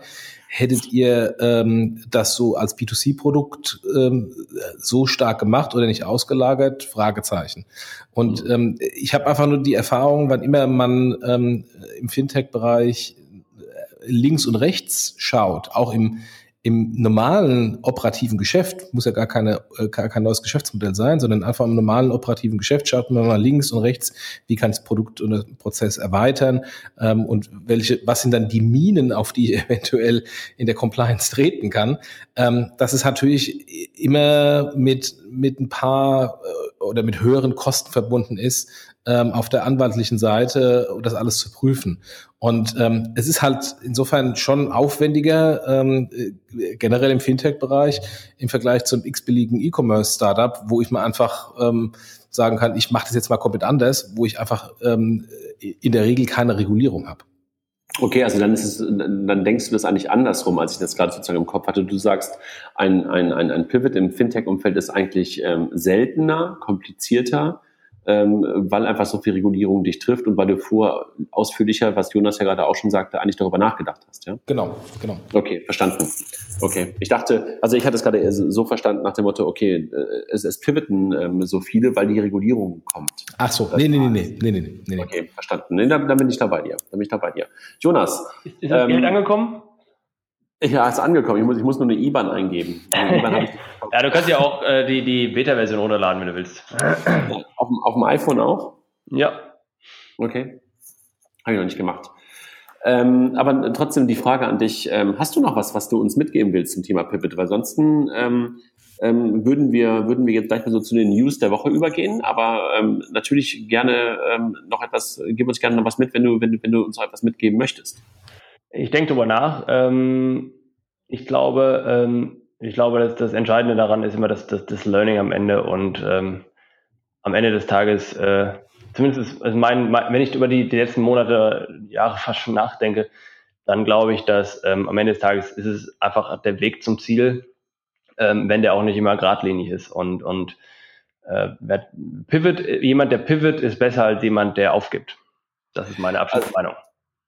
Hättet ihr ähm, das so als B2C-Produkt ähm, so stark gemacht oder nicht ausgelagert? Fragezeichen. Und mhm. ähm, ich habe einfach nur die Erfahrung, wann immer man ähm, im Fintech-Bereich links und rechts schaut, auch im im normalen operativen Geschäft, muss ja gar, keine, äh, gar kein neues Geschäftsmodell sein, sondern einfach im normalen operativen Geschäft schaut man mal links und rechts, wie kann das Produkt und den Prozess erweitern ähm, und welche, was sind dann die Minen, auf die ich eventuell in der Compliance treten kann. Ähm, das ist natürlich immer mit, mit ein paar äh, oder mit höheren Kosten verbunden ist, ähm, auf der anwaltlichen Seite das alles zu prüfen. Und ähm, es ist halt insofern schon aufwendiger, ähm, äh, generell im Fintech-Bereich im Vergleich zum x-beliebigen E-Commerce-Startup, wo ich mal einfach ähm, sagen kann, ich mache das jetzt mal komplett anders, wo ich einfach ähm, in der Regel keine Regulierung habe. Okay, also dann ist es, dann denkst du das eigentlich andersrum, als ich das gerade sozusagen im Kopf hatte. Du sagst, ein, ein, ein, ein Pivot im Fintech-Umfeld ist eigentlich ähm, seltener, komplizierter, ähm, weil einfach so viel Regulierung dich trifft und weil du vor ausführlicher, was Jonas ja gerade auch schon sagte, eigentlich darüber nachgedacht hast. Ja? Genau, genau. Okay, verstanden. Okay, ich dachte, also ich hatte es gerade so verstanden nach dem Motto, okay, äh, es, es pivoten ähm, so viele, weil die Regulierung kommt. Ach so, nee, nee, nee, nee, nee, nee, nee. Okay, verstanden. Nee, dann, dann bin ich da bei dir. Dann bin ich da bei dir. Jonas. Ist, ist das ähm, Geld angekommen? Ja, ist angekommen. Ich muss, ich muss nur eine IBAN eingeben. IBAN ja, du kannst ja auch äh, die, die Beta-Version runterladen, wenn du willst. Auf, auf dem iPhone auch? Ja. Okay. Habe ich noch nicht gemacht. Ähm, aber trotzdem die Frage an dich, ähm, hast du noch was, was du uns mitgeben willst zum Thema Pivot? Weil sonst ähm, ähm, würden, wir, würden wir jetzt gleich mal so zu den News der Woche übergehen, aber ähm, natürlich gerne ähm, noch etwas, gib uns gerne noch was mit, wenn du, wenn du, wenn du uns noch etwas mitgeben möchtest. Ich denke darüber nach. Ähm, ich glaube, ähm, ich glaube, dass das Entscheidende daran ist immer das, das, das Learning am Ende und ähm, am Ende des Tages, äh, zumindest also mein, mein, wenn ich über die, die letzten Monate, Jahre fast schon nachdenke, dann glaube ich, dass ähm, am Ende des Tages ist es einfach der Weg zum Ziel, ähm, wenn der auch nicht immer geradlinig ist. Und, und äh, Pivot, jemand, der Pivot, ist besser als jemand, der aufgibt. Das ist meine Abschlussmeinung.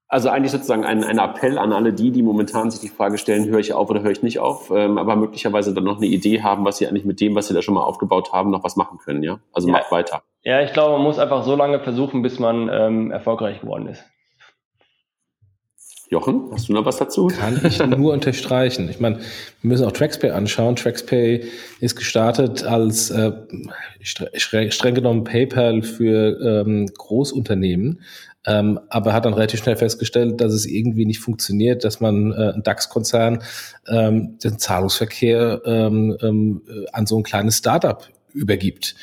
Also eigentlich sozusagen ein, ein Appell an alle die, die momentan sich die Frage stellen, höre ich auf oder höre ich nicht auf, ähm, aber möglicherweise dann noch eine Idee haben, was sie eigentlich mit dem, was sie da schon mal aufgebaut haben, noch was machen können, ja? Also ja. macht weiter. Ja, ich glaube, man muss einfach so lange versuchen, bis man ähm, erfolgreich geworden ist. Jochen, hast du noch was dazu? Kann ich nur unterstreichen. Ich meine, wir müssen auch TraxPay anschauen. TraxPay ist gestartet als äh, streng, streng genommen PayPal für ähm, Großunternehmen, ähm, aber hat dann relativ schnell festgestellt, dass es irgendwie nicht funktioniert, dass man äh, ein DAX-Konzern ähm, den Zahlungsverkehr ähm, ähm, an so ein kleines Startup übergibt.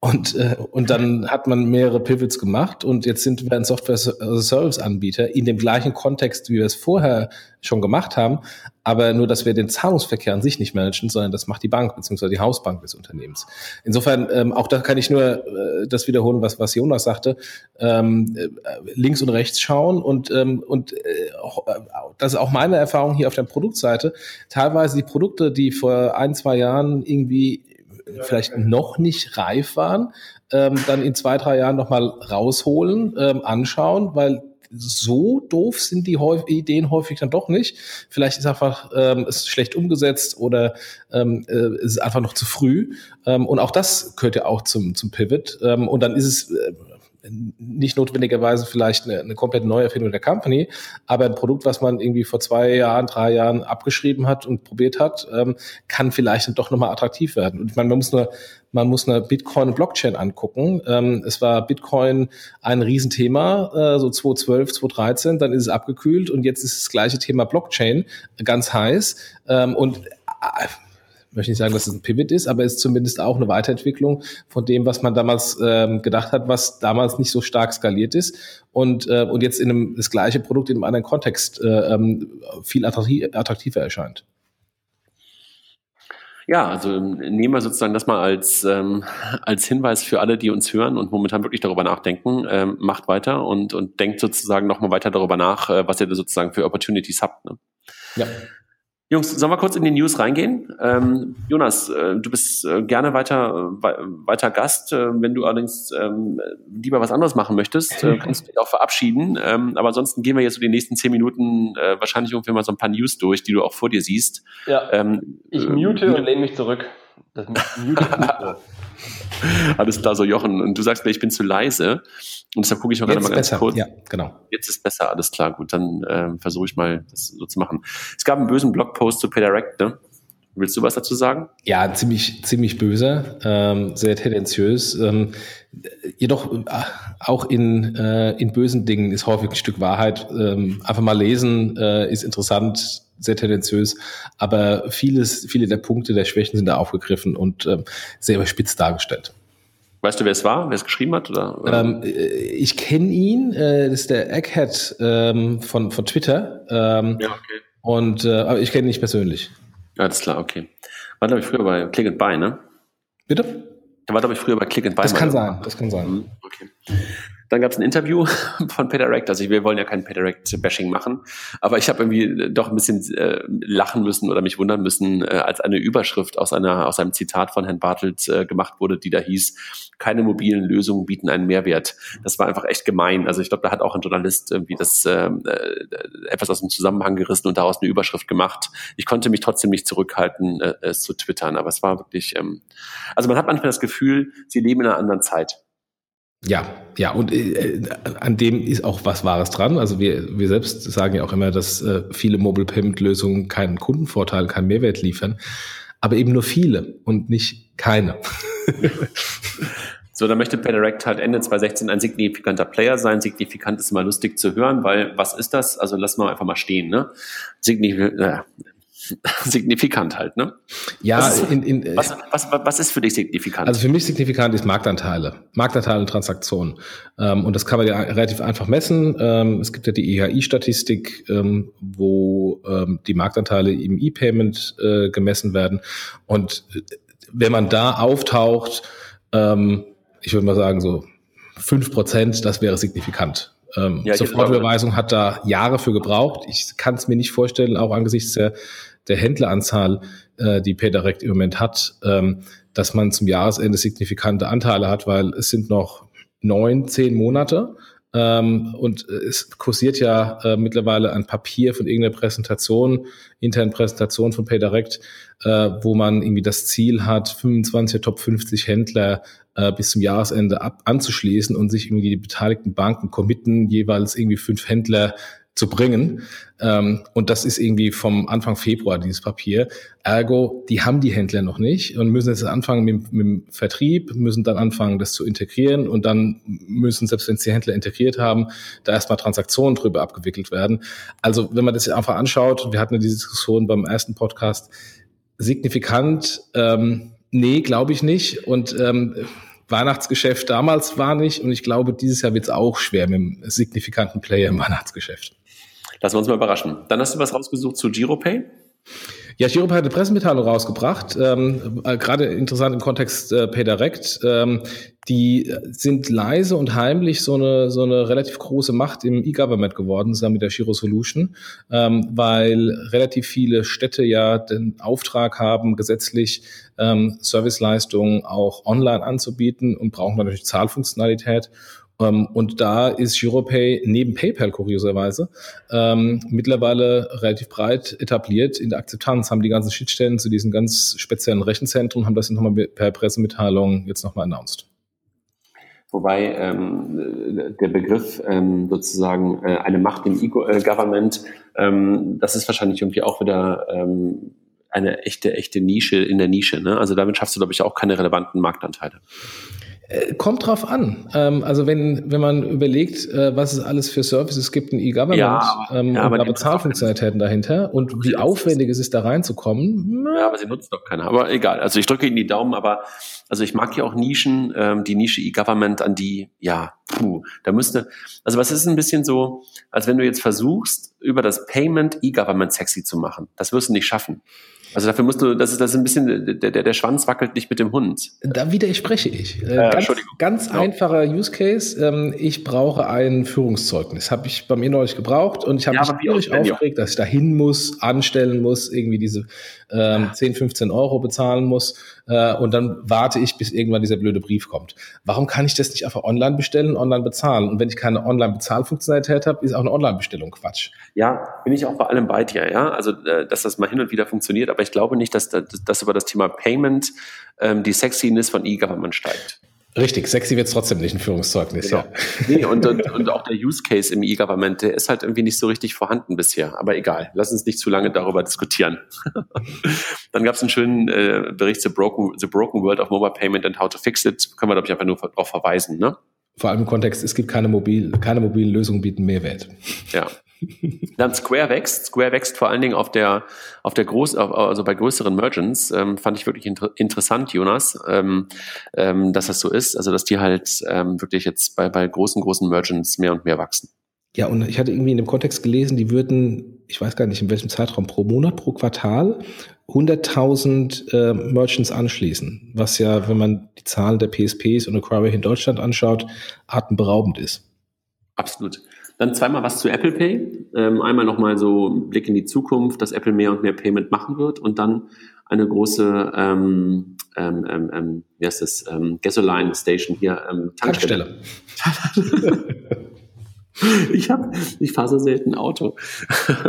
Und, äh, und dann hat man mehrere Pivots gemacht und jetzt sind wir ein Software-Service-Anbieter in dem gleichen Kontext, wie wir es vorher schon gemacht haben, aber nur, dass wir den Zahlungsverkehr an sich nicht managen, sondern das macht die Bank beziehungsweise die Hausbank des Unternehmens. Insofern, ähm, auch da kann ich nur äh, das wiederholen, was, was Jonas sagte, ähm, äh, links und rechts schauen und, ähm, und äh, das ist auch meine Erfahrung hier auf der Produktseite. Teilweise die Produkte, die vor ein, zwei Jahren irgendwie vielleicht noch nicht reif waren, ähm, dann in zwei, drei Jahren nochmal rausholen, ähm, anschauen, weil so doof sind die Ideen häufig dann doch nicht. Vielleicht ist einfach ähm, ist schlecht umgesetzt oder ähm, äh, ist einfach noch zu früh. Ähm, und auch das gehört ja auch zum, zum Pivot. Ähm, und dann ist es äh, nicht notwendigerweise vielleicht eine, eine komplett Neuerfindung der Company, aber ein Produkt, was man irgendwie vor zwei Jahren, drei Jahren abgeschrieben hat und probiert hat, ähm, kann vielleicht dann doch nochmal attraktiv werden. Und ich meine, man muss nur, man muss eine Bitcoin und Blockchain angucken. Ähm, es war Bitcoin ein Riesenthema, äh, so 2012, 2013, dann ist es abgekühlt und jetzt ist das gleiche Thema Blockchain ganz heiß. Ähm, und äh, möchte nicht sagen, dass es ein Pivot ist, aber es ist zumindest auch eine Weiterentwicklung von dem, was man damals ähm, gedacht hat, was damals nicht so stark skaliert ist und, äh, und jetzt in einem, das gleiche Produkt in einem anderen Kontext äh, ähm, viel attraktiver erscheint. Ja, also nehmen wir sozusagen das mal als, ähm, als Hinweis für alle, die uns hören und momentan wirklich darüber nachdenken. Ähm, macht weiter und, und denkt sozusagen nochmal weiter darüber nach, äh, was ihr da sozusagen für Opportunities habt. Ne? Ja. Jungs, sollen wir kurz in die News reingehen? Ähm, Jonas, äh, du bist äh, gerne weiter, äh, weiter Gast. Äh, wenn du allerdings ähm, lieber was anderes machen möchtest, äh, kannst du dich auch verabschieden. Ähm, aber ansonsten gehen wir jetzt so die nächsten zehn Minuten äh, wahrscheinlich irgendwie mal so ein paar News durch, die du auch vor dir siehst. Ja. Ähm, ich mute und lehne mich zurück. Das Alles klar, so Jochen. Und du sagst mir, ich bin zu leise. Und deshalb gucke ich mal gerade mal ganz besser. kurz. Ja, genau. Jetzt ist besser, alles klar, gut. Dann ähm, versuche ich mal, das so zu machen. Es gab einen bösen Blogpost zu PayDirect, ne? Willst du was dazu sagen? Ja, ziemlich, ziemlich böse, ähm, sehr tendenziös. Ähm, jedoch äh, auch in, äh, in bösen Dingen ist häufig ein Stück Wahrheit. Ähm, einfach mal lesen äh, ist interessant, sehr tendenziös, aber vieles, viele der Punkte der Schwächen sind da aufgegriffen und ähm, sehr überspitzt dargestellt. Weißt du, wer es war, wer es geschrieben hat? Oder? Ähm, äh, ich kenne ihn, äh, das ist der Egghead ähm, von, von Twitter. Ähm, ja, okay. Und, äh, aber ich kenne ihn nicht persönlich. Alles klar, okay. War, glaube ich, früher bei Click and Buy, ne? Bitte? Der war, glaube ich, früher bei Click and Buy. Das kann sein, das kann sein. Mhm, okay. Dann gab es ein Interview von Peter Recht. Also wir wollen ja kein Peter Recht-Bashing machen, aber ich habe irgendwie doch ein bisschen äh, lachen müssen oder mich wundern müssen, äh, als eine Überschrift aus einer aus einem Zitat von Herrn Bartelt äh, gemacht wurde, die da hieß: Keine mobilen Lösungen bieten einen Mehrwert. Das war einfach echt gemein. Also ich glaube, da hat auch ein Journalist irgendwie das ähm, äh, etwas aus dem Zusammenhang gerissen und daraus eine Überschrift gemacht. Ich konnte mich trotzdem nicht zurückhalten, äh, es zu twittern, aber es war wirklich. Ähm, also man hat manchmal das Gefühl, sie leben in einer anderen Zeit. Ja, ja, und äh, an dem ist auch was Wahres dran. Also wir, wir selbst sagen ja auch immer, dass äh, viele Mobile Payment Lösungen keinen Kundenvorteil, keinen Mehrwert liefern, aber eben nur viele und nicht keine. So, da möchte PayDirect halt Ende 2016 ein signifikanter Player sein. Signifikant ist immer lustig zu hören, weil was ist das? Also lassen wir einfach mal stehen. Ne? Signif äh, signifikant halt, ne? Ja, was ist, in, in, was, was, was ist für dich signifikant? Also für mich signifikant ist Marktanteile. Marktanteile und Transaktionen. Ähm, und das kann man ja relativ einfach messen. Ähm, es gibt ja die EHI-Statistik, ähm, wo die Marktanteile im E-Payment äh, gemessen werden. Und äh, wenn man da auftaucht, ich würde mal sagen, so fünf Prozent, das wäre signifikant. Ähm, ja, Sofortüberweisung hat da Jahre für gebraucht. Ich kann es mir nicht vorstellen, auch angesichts der der Händleranzahl, äh, die PayDirect im Moment hat, ähm, dass man zum Jahresende signifikante Anteile hat, weil es sind noch neun, zehn Monate. Ähm, und es kursiert ja äh, mittlerweile ein Papier von irgendeiner Präsentation, internen Präsentation von PayDirect, äh, wo man irgendwie das Ziel hat, 25 Top 50 Händler äh, bis zum Jahresende ab, anzuschließen und sich irgendwie die beteiligten Banken committen, jeweils irgendwie fünf Händler zu bringen. Ähm, und das ist irgendwie vom Anfang Februar, dieses Papier. Ergo, die haben die Händler noch nicht und müssen jetzt anfangen mit, mit dem Vertrieb, müssen dann anfangen, das zu integrieren und dann müssen, selbst wenn es die Händler integriert haben, da erstmal Transaktionen drüber abgewickelt werden. Also wenn man das einfach anschaut, wir hatten ja diese Diskussion beim ersten Podcast, signifikant, ähm, nee, glaube ich nicht. Und ähm, Weihnachtsgeschäft damals war nicht und ich glaube, dieses Jahr wird es auch schwer mit einem signifikanten Player im Weihnachtsgeschäft. Lassen wir uns mal überraschen. Dann hast du was rausgesucht zu GiroPay? Ja, Giropay hat eine Pressemitteilung rausgebracht, ähm, äh, gerade interessant im Kontext äh, PayDirect. Ähm, die sind leise und heimlich so eine, so eine relativ große Macht im E-Government geworden, zusammen mit der Giro Solution, ähm, weil relativ viele Städte ja den Auftrag haben, gesetzlich ähm, Serviceleistungen auch online anzubieten und brauchen natürlich Zahlfunktionalität. Ähm, und da ist Europay neben PayPal kurioserweise ähm, mittlerweile relativ breit etabliert in der Akzeptanz, haben die ganzen Schnittstellen zu diesen ganz speziellen Rechenzentren, haben das nochmal per Pressemitteilung jetzt nochmal announced. Wobei ähm, der Begriff ähm, sozusagen äh, eine Macht im E-Government, ähm, das ist wahrscheinlich irgendwie auch wieder ähm, eine echte, echte Nische in der Nische. Ne? Also damit schaffst du, glaube ich, auch keine relevanten Marktanteile. Äh, kommt drauf an. Ähm, also wenn, wenn man überlegt, äh, was es alles für Services gibt in E-Government ja, ähm, ja, und da Bezahlfunktionalitäten dahinter und wie aufwendig es ist, da reinzukommen. Ja, aber sie nutzt doch keiner. Aber egal. Also ich drücke Ihnen die Daumen, aber also ich mag ja auch Nischen, ähm, die Nische E-Government, an die, ja, puh, da müsste, also was ist ein bisschen so, als wenn du jetzt versuchst, über das Payment E-Government sexy zu machen. Das wirst du nicht schaffen. Also dafür musst du, das ist, das ist ein bisschen, der, der, der Schwanz wackelt nicht mit dem Hund. Da widerspreche ich. Äh, äh, ganz, ganz ja. einfacher Use Case. Ähm, ich brauche ein Führungszeugnis. Habe ich bei mir neulich gebraucht und ich habe ja, mich tierisch aufgeregt, dass ich da hin muss, anstellen muss, irgendwie diese ähm, 10, 15 Euro bezahlen muss äh, und dann warte ich, bis irgendwann dieser blöde Brief kommt. Warum kann ich das nicht einfach online bestellen, online bezahlen? Und wenn ich keine Online-Bezahlfunktionalität habe, ist auch eine Online-Bestellung Quatsch. Ja, bin ich auch bei allem bei dir, ja. Also, äh, dass das mal hin und wieder funktioniert, aber ich glaube nicht, dass, dass über das Thema Payment ähm, die Sexiness von E-Government steigt. Richtig, sexy wird es trotzdem nicht ein Führungszeugnis, genau. ja. Nee, und, und, und auch der Use Case im E-Government, der ist halt irgendwie nicht so richtig vorhanden bisher. Aber egal, lass uns nicht zu lange darüber diskutieren. Dann gab es einen schönen äh, Bericht The Broken, The Broken World of Mobile Payment and How to Fix It. Können wir, glaube ich, einfach nur darauf verweisen, ne? Vor allem im Kontext, es gibt keine, mobil, keine mobilen Lösungen, bieten Mehrwert. Ja, Dann Square wächst. Square wächst vor allen Dingen auf der, auf der Groß, also bei größeren Merchants. Ähm, fand ich wirklich inter interessant, Jonas, ähm, ähm, dass das so ist. Also, dass die halt ähm, wirklich jetzt bei, bei großen, großen Merchants mehr und mehr wachsen. Ja, und ich hatte irgendwie in dem Kontext gelesen, die würden, ich weiß gar nicht in welchem Zeitraum, pro Monat, pro Quartal 100.000 äh, Merchants anschließen, was ja, wenn man die Zahlen der PSPs und Acquire in Deutschland anschaut, atemberaubend ist. Absolut. Dann zweimal was zu Apple Pay. Ähm, einmal nochmal so Blick in die Zukunft, dass Apple mehr und mehr Payment machen wird und dann eine große, ähm, ähm, ähm, ähm wie heißt das, ähm, Gasoline Station hier, ähm, Tankstelle. Tankstelle. ich habe, ich fahre so selten Auto.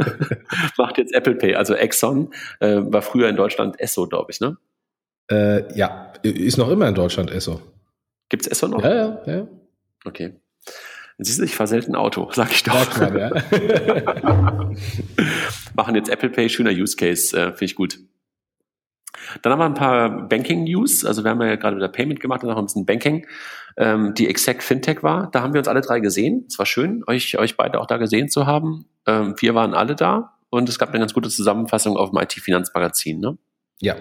Macht jetzt Apple Pay, also Exxon, äh, war früher in Deutschland Esso, glaube ich, ne? Äh, ja, ist noch immer in Deutschland Esso. Gibt's Esso noch? Ja, ja, ja. Okay. Siehst du, ich fahre selten Auto, sag ich doch. Man, ja. Machen jetzt Apple Pay, schöner Use Case, äh, finde ich gut. Dann haben wir ein paar Banking-News. Also wir haben ja gerade wieder Payment gemacht und noch ein bisschen Banking. Ähm, die Exact Fintech war, da haben wir uns alle drei gesehen. Es war schön, euch, euch beide auch da gesehen zu haben. Ähm, wir waren alle da und es gab eine ganz gute Zusammenfassung auf dem IT-Finanzmagazin. Ne? Ja.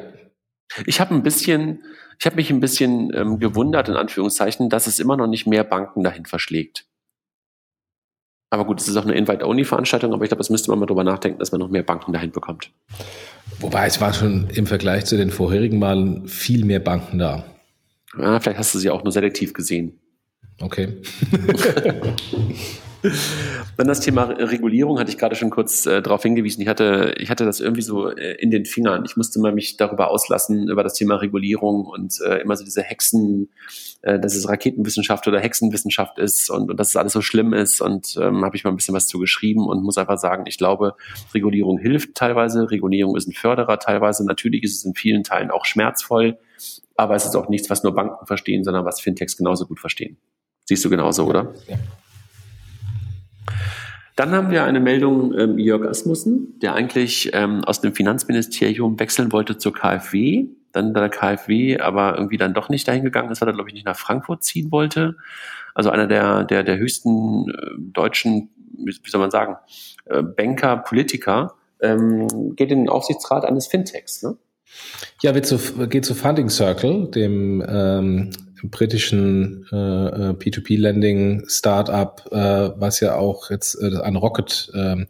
Ich habe ein bisschen, ich habe mich ein bisschen ähm, gewundert, in Anführungszeichen, dass es immer noch nicht mehr Banken dahin verschlägt. Aber gut, es ist auch eine Invite-Only-Veranstaltung, aber ich glaube, das müsste man mal drüber nachdenken, dass man noch mehr Banken dahin bekommt. Wobei es war schon im Vergleich zu den vorherigen Malen viel mehr Banken da. Ja, vielleicht hast du sie auch nur selektiv gesehen. Okay. Dann das Thema Regulierung hatte ich gerade schon kurz äh, darauf hingewiesen. Ich hatte, ich hatte das irgendwie so äh, in den Fingern. Ich musste mal mich darüber auslassen, über das Thema Regulierung und äh, immer so diese Hexen, äh, dass es Raketenwissenschaft oder Hexenwissenschaft ist und, und dass es alles so schlimm ist. Und ähm, habe ich mal ein bisschen was zu geschrieben und muss einfach sagen, ich glaube, Regulierung hilft teilweise, Regulierung ist ein Förderer teilweise. Natürlich ist es in vielen Teilen auch schmerzvoll, aber es ist auch nichts, was nur Banken verstehen, sondern was Fintechs genauso gut verstehen. Siehst du genauso, oder? Ja. Dann haben wir eine Meldung ähm, Jörg Asmussen, der eigentlich ähm, aus dem Finanzministerium wechseln wollte zur KfW, dann bei der KfW aber irgendwie dann doch nicht dahin gegangen ist, weil er, glaube ich, nicht nach Frankfurt ziehen wollte. Also einer der, der, der höchsten äh, deutschen, wie soll man sagen, äh, Banker, Politiker, ähm, geht in den Aufsichtsrat eines Fintechs. Ne? Ja, geht zu, geht zu Funding Circle, dem ähm, britischen äh, äh P2P-Lending-Startup, äh, was ja auch jetzt äh, ein Rocket ähm,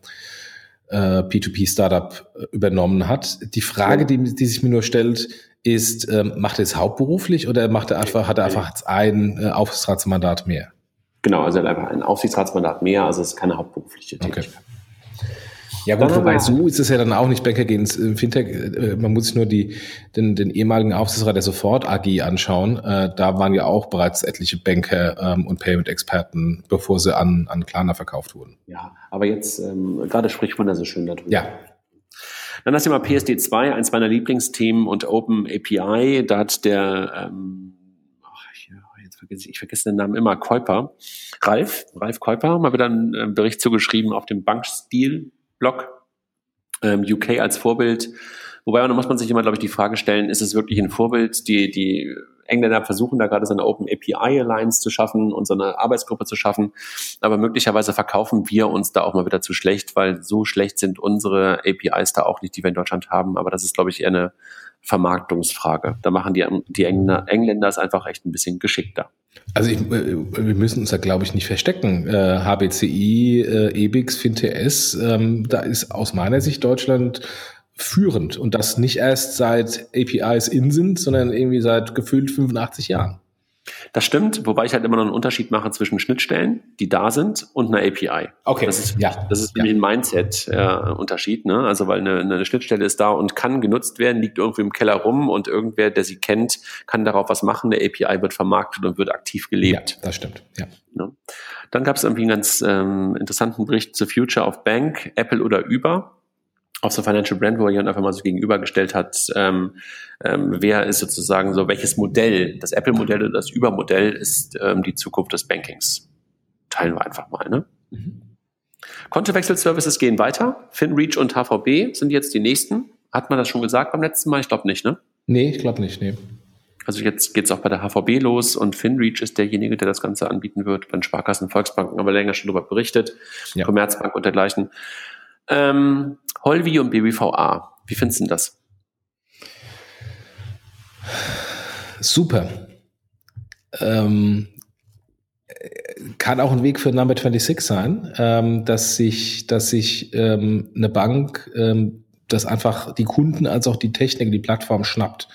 äh, P2P-Startup äh, übernommen hat. Die Frage, die, die sich mir nur stellt, ist, ähm, macht er es hauptberuflich oder macht er einfach, hat er einfach ein äh, Aufsichtsratsmandat mehr? Genau, also er hat einfach ein Aufsichtsratsmandat mehr, also es ist keine hauptberufliche Tätigkeit. Okay. Ja gut, wobei so ist es ja dann auch nicht Banker gehen Fintech. Äh, man muss sich nur die, den, den ehemaligen Aufsichtsrat der Sofort AG anschauen. Äh, da waren ja auch bereits etliche Banker ähm, und Payment-Experten, bevor sie an, an Klarna verkauft wurden. Ja, aber jetzt, ähm, gerade spricht man da so schön darüber. Ja. Dann das Thema PSD2, eins meiner Lieblingsthemen und Open API. Da hat der, ähm, jetzt vergesse ich, ich vergesse den Namen immer, Käuper, Ralf, Ralf Käuper, mal wieder einen äh, Bericht zugeschrieben auf dem Bankstil Block, ähm, UK als Vorbild. Wobei, da muss man sich immer, glaube ich, die Frage stellen, ist es wirklich ein Vorbild? Die, die Engländer versuchen da gerade so eine Open API Alliance zu schaffen und so eine Arbeitsgruppe zu schaffen. Aber möglicherweise verkaufen wir uns da auch mal wieder zu schlecht, weil so schlecht sind unsere APIs da auch nicht, die wir in Deutschland haben. Aber das ist, glaube ich, eher eine Vermarktungsfrage. Da machen die, die Engländer es einfach echt ein bisschen geschickter. Also ich, äh, wir müssen uns da, glaube ich, nicht verstecken. Äh, HBCI, äh, EBIX, FinTS, ähm, da ist aus meiner Sicht Deutschland führend und das nicht erst seit APIs in sind, sondern irgendwie seit gefühlt 85 Jahren. Das stimmt, wobei ich halt immer noch einen Unterschied mache zwischen Schnittstellen, die da sind, und einer API. Okay. Das ist, ja. das ist ja. ein Mindset-Unterschied, äh, ne? Also weil eine, eine Schnittstelle ist da und kann genutzt werden, liegt irgendwie im Keller rum und irgendwer, der sie kennt, kann darauf was machen. Eine API wird vermarktet und wird aktiv gelebt. Ja, das stimmt. Ja. Ne? Dann gab es irgendwie einen ganz ähm, interessanten Bericht zu Future of Bank, Apple oder Uber auf so Financial Brand, wo er jemand einfach mal so gegenübergestellt hat, ähm, ähm, wer ist sozusagen so, welches Modell, das Apple-Modell oder das Über-Modell ist ähm, die Zukunft des Bankings. Teilen wir einfach mal, ne? Mhm. Kontowechselservices gehen weiter. FinReach und HVB sind jetzt die nächsten. Hat man das schon gesagt beim letzten Mal? Ich glaube nicht, ne? Nee, ich glaube nicht, nee. Also jetzt geht's auch bei der HVB los und FinReach ist derjenige, der das Ganze anbieten wird. Bei den Sparkassen, Volksbanken aber länger schon darüber berichtet. Ja. Commerzbank und dergleichen. Ähm, Holvi und BBVA, wie findest du das? Super. Ähm, kann auch ein Weg für Number 26 sein, ähm, dass sich, dass sich ähm, eine Bank ähm, das einfach die Kunden als auch die Technik, die Plattform schnappt.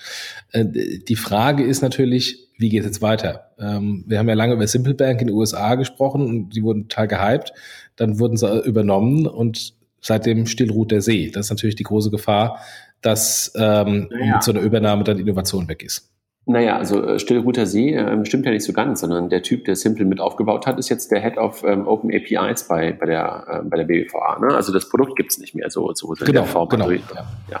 Äh, die Frage ist natürlich, wie geht es jetzt weiter? Ähm, wir haben ja lange über Simple Bank in den USA gesprochen und die wurden total gehypt. Dann wurden sie übernommen und seitdem still ruht der See. Das ist natürlich die große Gefahr, dass ähm, naja. mit so einer Übernahme dann Innovation weg ist. Naja, also äh, Stillruter See äh, stimmt ja nicht so ganz, sondern der Typ, der Simple mit aufgebaut hat, ist jetzt der Head of ähm, Open APIs bei, bei, der, äh, bei der BWVA. Ne? Also das Produkt gibt's nicht mehr so, so in genau, der Form. Genau, ja. ja.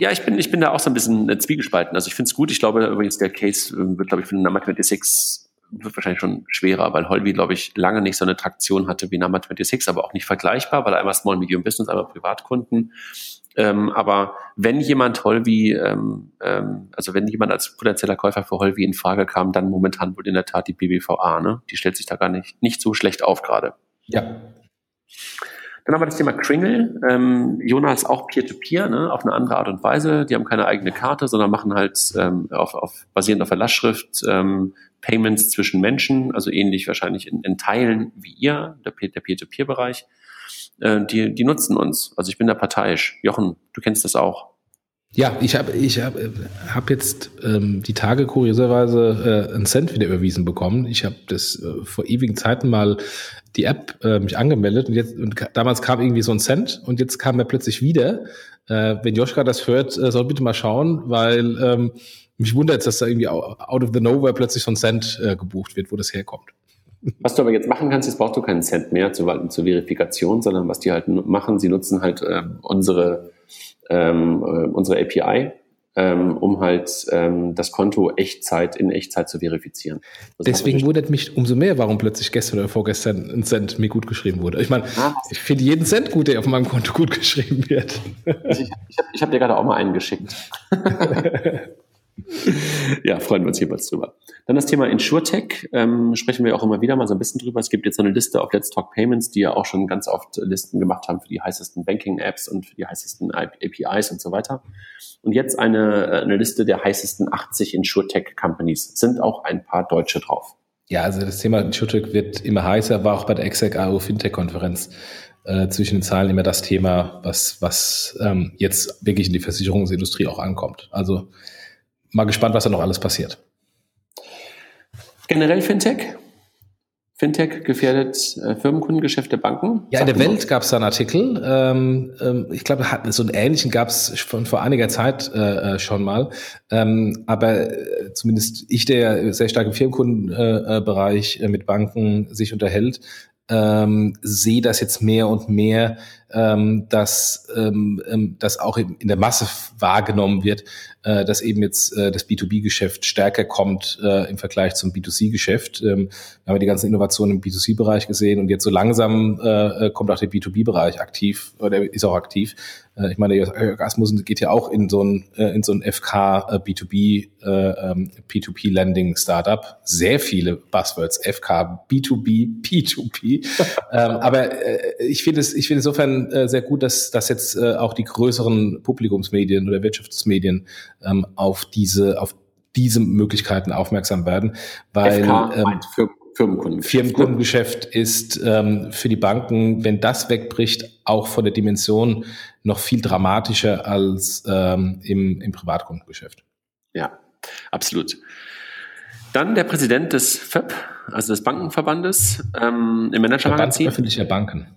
Ja, ich bin, ich bin da auch so ein bisschen äh, zwiegespalten. Also ich finde es gut. Ich glaube übrigens, der Case äh, wird, glaube ich, den Number 26 wird wahrscheinlich schon schwerer, weil Holby, glaube ich, lange nicht so eine Traktion hatte wie Number 26, aber auch nicht vergleichbar, weil einmal Small Medium Business, einmal Privatkunden. Ähm, aber wenn jemand Holby, ähm, ähm, also wenn jemand als potenzieller Käufer für Holby in Frage kam, dann momentan wohl in der Tat die BBVA, ne? Die stellt sich da gar nicht, nicht so schlecht auf gerade. Ja. Dann haben wir das Thema Kringle. Ähm, Jonas auch Peer-to-Peer, ne, auf eine andere Art und Weise. Die haben keine eigene Karte, sondern machen halt ähm, auf, auf, basierend auf der Lastschrift ähm, Payments zwischen Menschen, also ähnlich wahrscheinlich in, in Teilen wie ihr, der, der Peer-to-Peer-Bereich. Äh, die, die nutzen uns. Also ich bin da parteiisch. Jochen, du kennst das auch. Ja, ich habe ich hab, hab jetzt ähm, die Tage kurioserweise äh, einen Cent wieder überwiesen bekommen. Ich habe das äh, vor ewigen Zeiten mal die App äh, mich angemeldet und jetzt und damals kam irgendwie so ein Cent und jetzt kam er plötzlich wieder. Äh, wenn Joschka das hört, äh, soll bitte mal schauen, weil ähm, mich wundert jetzt, dass da irgendwie out of the nowhere plötzlich so ein Cent äh, gebucht wird, wo das herkommt. Was du aber jetzt machen kannst, jetzt brauchst du keinen Cent mehr zur, zur Verifikation, sondern was die halt machen, sie nutzen halt äh, unsere ähm, äh, unsere API, ähm, um halt ähm, das Konto Echtzeit in Echtzeit zu verifizieren. Das Deswegen wundert mich umso mehr, warum plötzlich gestern oder vorgestern ein Cent mir gut geschrieben wurde. Ich meine, ah. ich finde jeden Cent gut, der auf meinem Konto gut geschrieben wird. Ich ich habe hab dir gerade auch mal einen geschickt. ja, freuen wir uns jeweils drüber. Dann das Thema InsurTech, ähm, sprechen wir auch immer wieder mal so ein bisschen drüber. Es gibt jetzt eine Liste auf Let's Talk Payments, die ja auch schon ganz oft Listen gemacht haben für die heißesten Banking-Apps und für die heißesten APIs und so weiter. Und jetzt eine, äh, eine Liste der heißesten 80 InsurTech-Companies. Sind auch ein paar Deutsche drauf. Ja, also das Thema InsurTech wird immer heißer, war auch bei der Exec AO Fintech-Konferenz äh, zwischen den Zahlen immer das Thema, was, was ähm, jetzt wirklich in die Versicherungsindustrie auch ankommt. Also mal gespannt, was da noch alles passiert. Generell Fintech? Fintech gefährdet äh, Firmenkundengeschäfte Banken? Ja, in der Welt gab es da einen Artikel. Ähm, ähm, ich glaube, so einen ähnlichen gab es von vor einiger Zeit äh, äh, schon mal. Ähm, aber äh, zumindest ich, der sehr stark im Firmenkundenbereich äh, mit Banken sich unterhält, ähm, sehe das jetzt mehr und mehr, ähm, dass ähm, ähm das auch in der Masse wahrgenommen wird, äh, dass eben jetzt äh, das B2B-Geschäft stärker kommt äh, im Vergleich zum B2C-Geschäft. Ähm, wir haben die ganzen Innovationen im B2C-Bereich gesehen und jetzt so langsam äh, äh kommt auch der B2B-Bereich aktiv oder ist auch aktiv. Äh, ich meine, Jörg Asmussen geht ja auch in so ein, äh, in so ein FK äh, B2B, äh, ähm, P2P Lending Startup. Sehr viele Buzzwords. FK, B2B, P2P. ähm, aber äh, ich finde es, ich finde insofern äh, sehr gut, dass, dass jetzt äh, auch die größeren Publikumsmedien oder Wirtschaftsmedien ähm, auf diese, auf diese Möglichkeiten aufmerksam werden, weil FK ähm, für Firmenkundengeschäft. Firmenkundengeschäft ist ähm, für die Banken, wenn das wegbricht, auch von der Dimension noch viel dramatischer als ähm, im, im Privatkundengeschäft. Ja, absolut. Dann der Präsident des FÖB, also des Bankenverbandes, ähm, im Managermagazin. Verband öffentlicher Banken.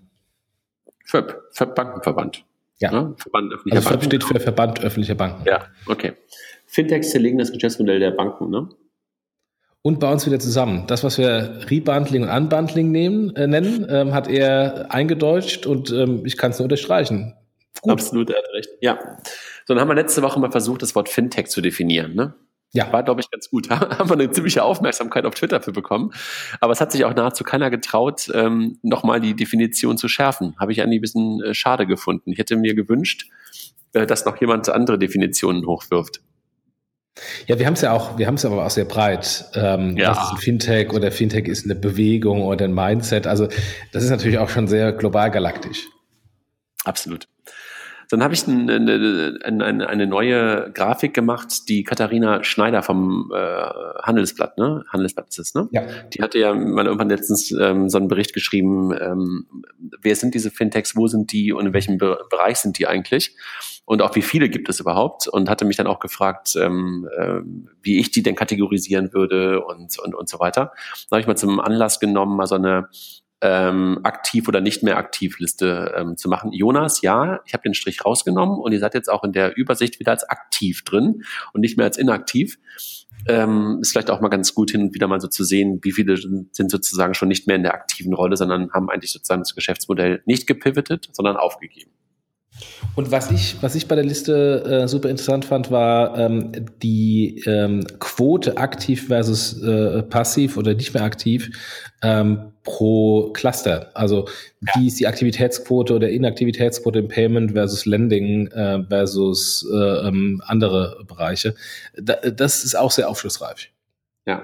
FÖB, FÖB Bankenverband. Ja. Ne? Verband öffentlicher also FÖB steht für Verband öffentlicher Banken. Ja, okay. Fintechs zerlegen das Geschäftsmodell der Banken, ne? und bauen es wieder zusammen. Das, was wir Rebundling und Unbundling nehmen, äh, nennen, ähm, hat er eingedeutscht und ähm, ich kann es nur unterstreichen. Gut. Absolut, er hat recht. Ja. So, dann haben wir letzte Woche mal versucht, das Wort Fintech zu definieren. Ne? Ja. War, glaube ich, ganz gut. haben wir eine ziemliche Aufmerksamkeit auf Twitter für bekommen. Aber es hat sich auch nahezu keiner getraut, ähm, nochmal die Definition zu schärfen. Habe ich eigentlich ein bisschen äh, schade gefunden. Ich hätte mir gewünscht, äh, dass noch jemand andere Definitionen hochwirft. Ja, wir haben es ja auch, wir haben es aber auch sehr breit. Ähm, ja. Das ist ein Fintech oder Fintech ist eine Bewegung oder ein Mindset. Also das ist natürlich auch schon sehr global galaktisch. Absolut. Dann habe ich eine, eine, eine, neue Grafik gemacht, die Katharina Schneider vom äh, Handelsblatt, ne? Handelsblatt ist es, ne? Ja. Die hatte ja mal irgendwann letztens ähm, so einen Bericht geschrieben, ähm, wer sind diese Fintechs, wo sind die und in welchem Be Bereich sind die eigentlich? Und auch wie viele gibt es überhaupt? Und hatte mich dann auch gefragt, ähm, äh, wie ich die denn kategorisieren würde und, und, und so weiter. Da habe ich mal zum Anlass genommen, mal so eine ähm, aktiv oder nicht mehr aktiv Liste ähm, zu machen. Jonas, ja, ich habe den Strich rausgenommen und ihr seid jetzt auch in der Übersicht wieder als aktiv drin und nicht mehr als inaktiv. Ähm, ist vielleicht auch mal ganz gut hin und wieder mal so zu sehen, wie viele sind sozusagen schon nicht mehr in der aktiven Rolle, sondern haben eigentlich sozusagen das Geschäftsmodell nicht gepivotet, sondern aufgegeben. Und was ich, was ich bei der Liste äh, super interessant fand, war ähm, die ähm, Quote aktiv versus äh, passiv oder nicht mehr aktiv ähm, pro Cluster. Also ja. wie ist die Aktivitätsquote oder Inaktivitätsquote im Payment versus Lending äh, versus äh, ähm, andere Bereiche. Da, das ist auch sehr aufschlussreich. Ja.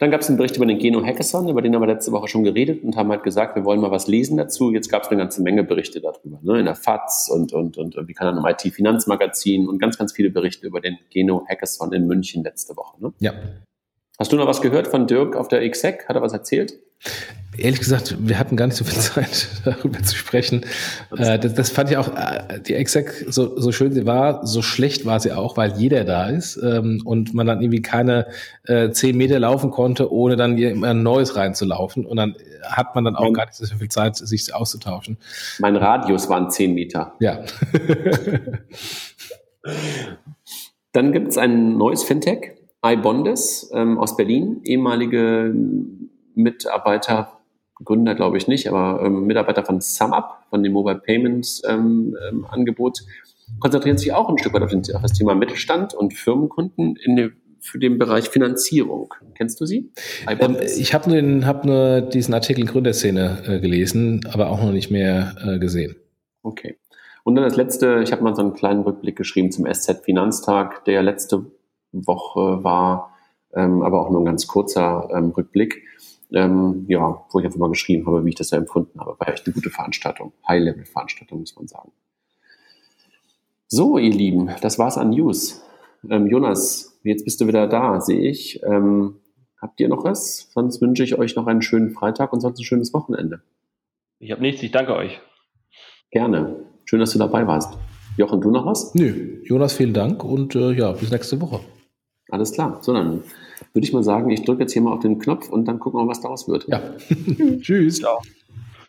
Dann gab es einen Bericht über den Geno Hackathon, über den haben wir letzte Woche schon geredet und haben halt gesagt, wir wollen mal was lesen dazu. Jetzt gab es eine ganze Menge Berichte darüber, ne? in der FAZ und, und, und wie kann im IT-Finanzmagazin und ganz, ganz viele Berichte über den Geno Hackathon in München letzte Woche. Ne? Ja. Hast du noch was gehört von Dirk auf der XSEC? Hat er was erzählt? Ehrlich gesagt, wir hatten gar nicht so viel Zeit, darüber zu sprechen. Äh, das, das, fand ich auch, äh, die Exec, so, so schön sie war, so schlecht war sie auch, weil jeder da ist ähm, und man dann irgendwie keine äh, zehn Meter laufen konnte, ohne dann immer ein neues reinzulaufen. Und dann hat man dann auch gar nicht so viel Zeit, sich auszutauschen. Mein Radius waren zehn Meter. Ja. dann gibt es ein neues Fintech, iBondes ähm, aus Berlin, ehemalige Mitarbeiter, Gründer glaube ich nicht, aber ähm, Mitarbeiter von SumUp, von dem Mobile Payments ähm, ähm, Angebot, konzentrieren sich auch ein Stück weit auf, den, auf das Thema Mittelstand und Firmenkunden in den, für den Bereich Finanzierung. Kennst du sie? Ähm, ich habe nur, hab nur diesen Artikel Gründerszene äh, gelesen, aber auch noch nicht mehr äh, gesehen. Okay. Und dann das letzte, ich habe mal so einen kleinen Rückblick geschrieben zum SZ Finanztag, der letzte Woche war, ähm, aber auch nur ein ganz kurzer ähm, Rückblick ähm, ja, wo ich einfach mal geschrieben habe, wie ich das ja empfunden habe. War echt eine gute Veranstaltung. High-Level-Veranstaltung, muss man sagen. So, ihr Lieben, das war's an News. Ähm, Jonas, jetzt bist du wieder da, sehe ich. Ähm, habt ihr noch was? Sonst wünsche ich euch noch einen schönen Freitag und sonst ein schönes Wochenende. Ich habe nichts, ich danke euch. Gerne. Schön, dass du dabei warst. Jochen, du noch was? Nö, Jonas, vielen Dank und äh, ja, bis nächste Woche. Alles klar. So, dann würde ich mal sagen, ich drücke jetzt hier mal auf den Knopf und dann gucken wir mal, was daraus wird. Ja. Tschüss. Ciao.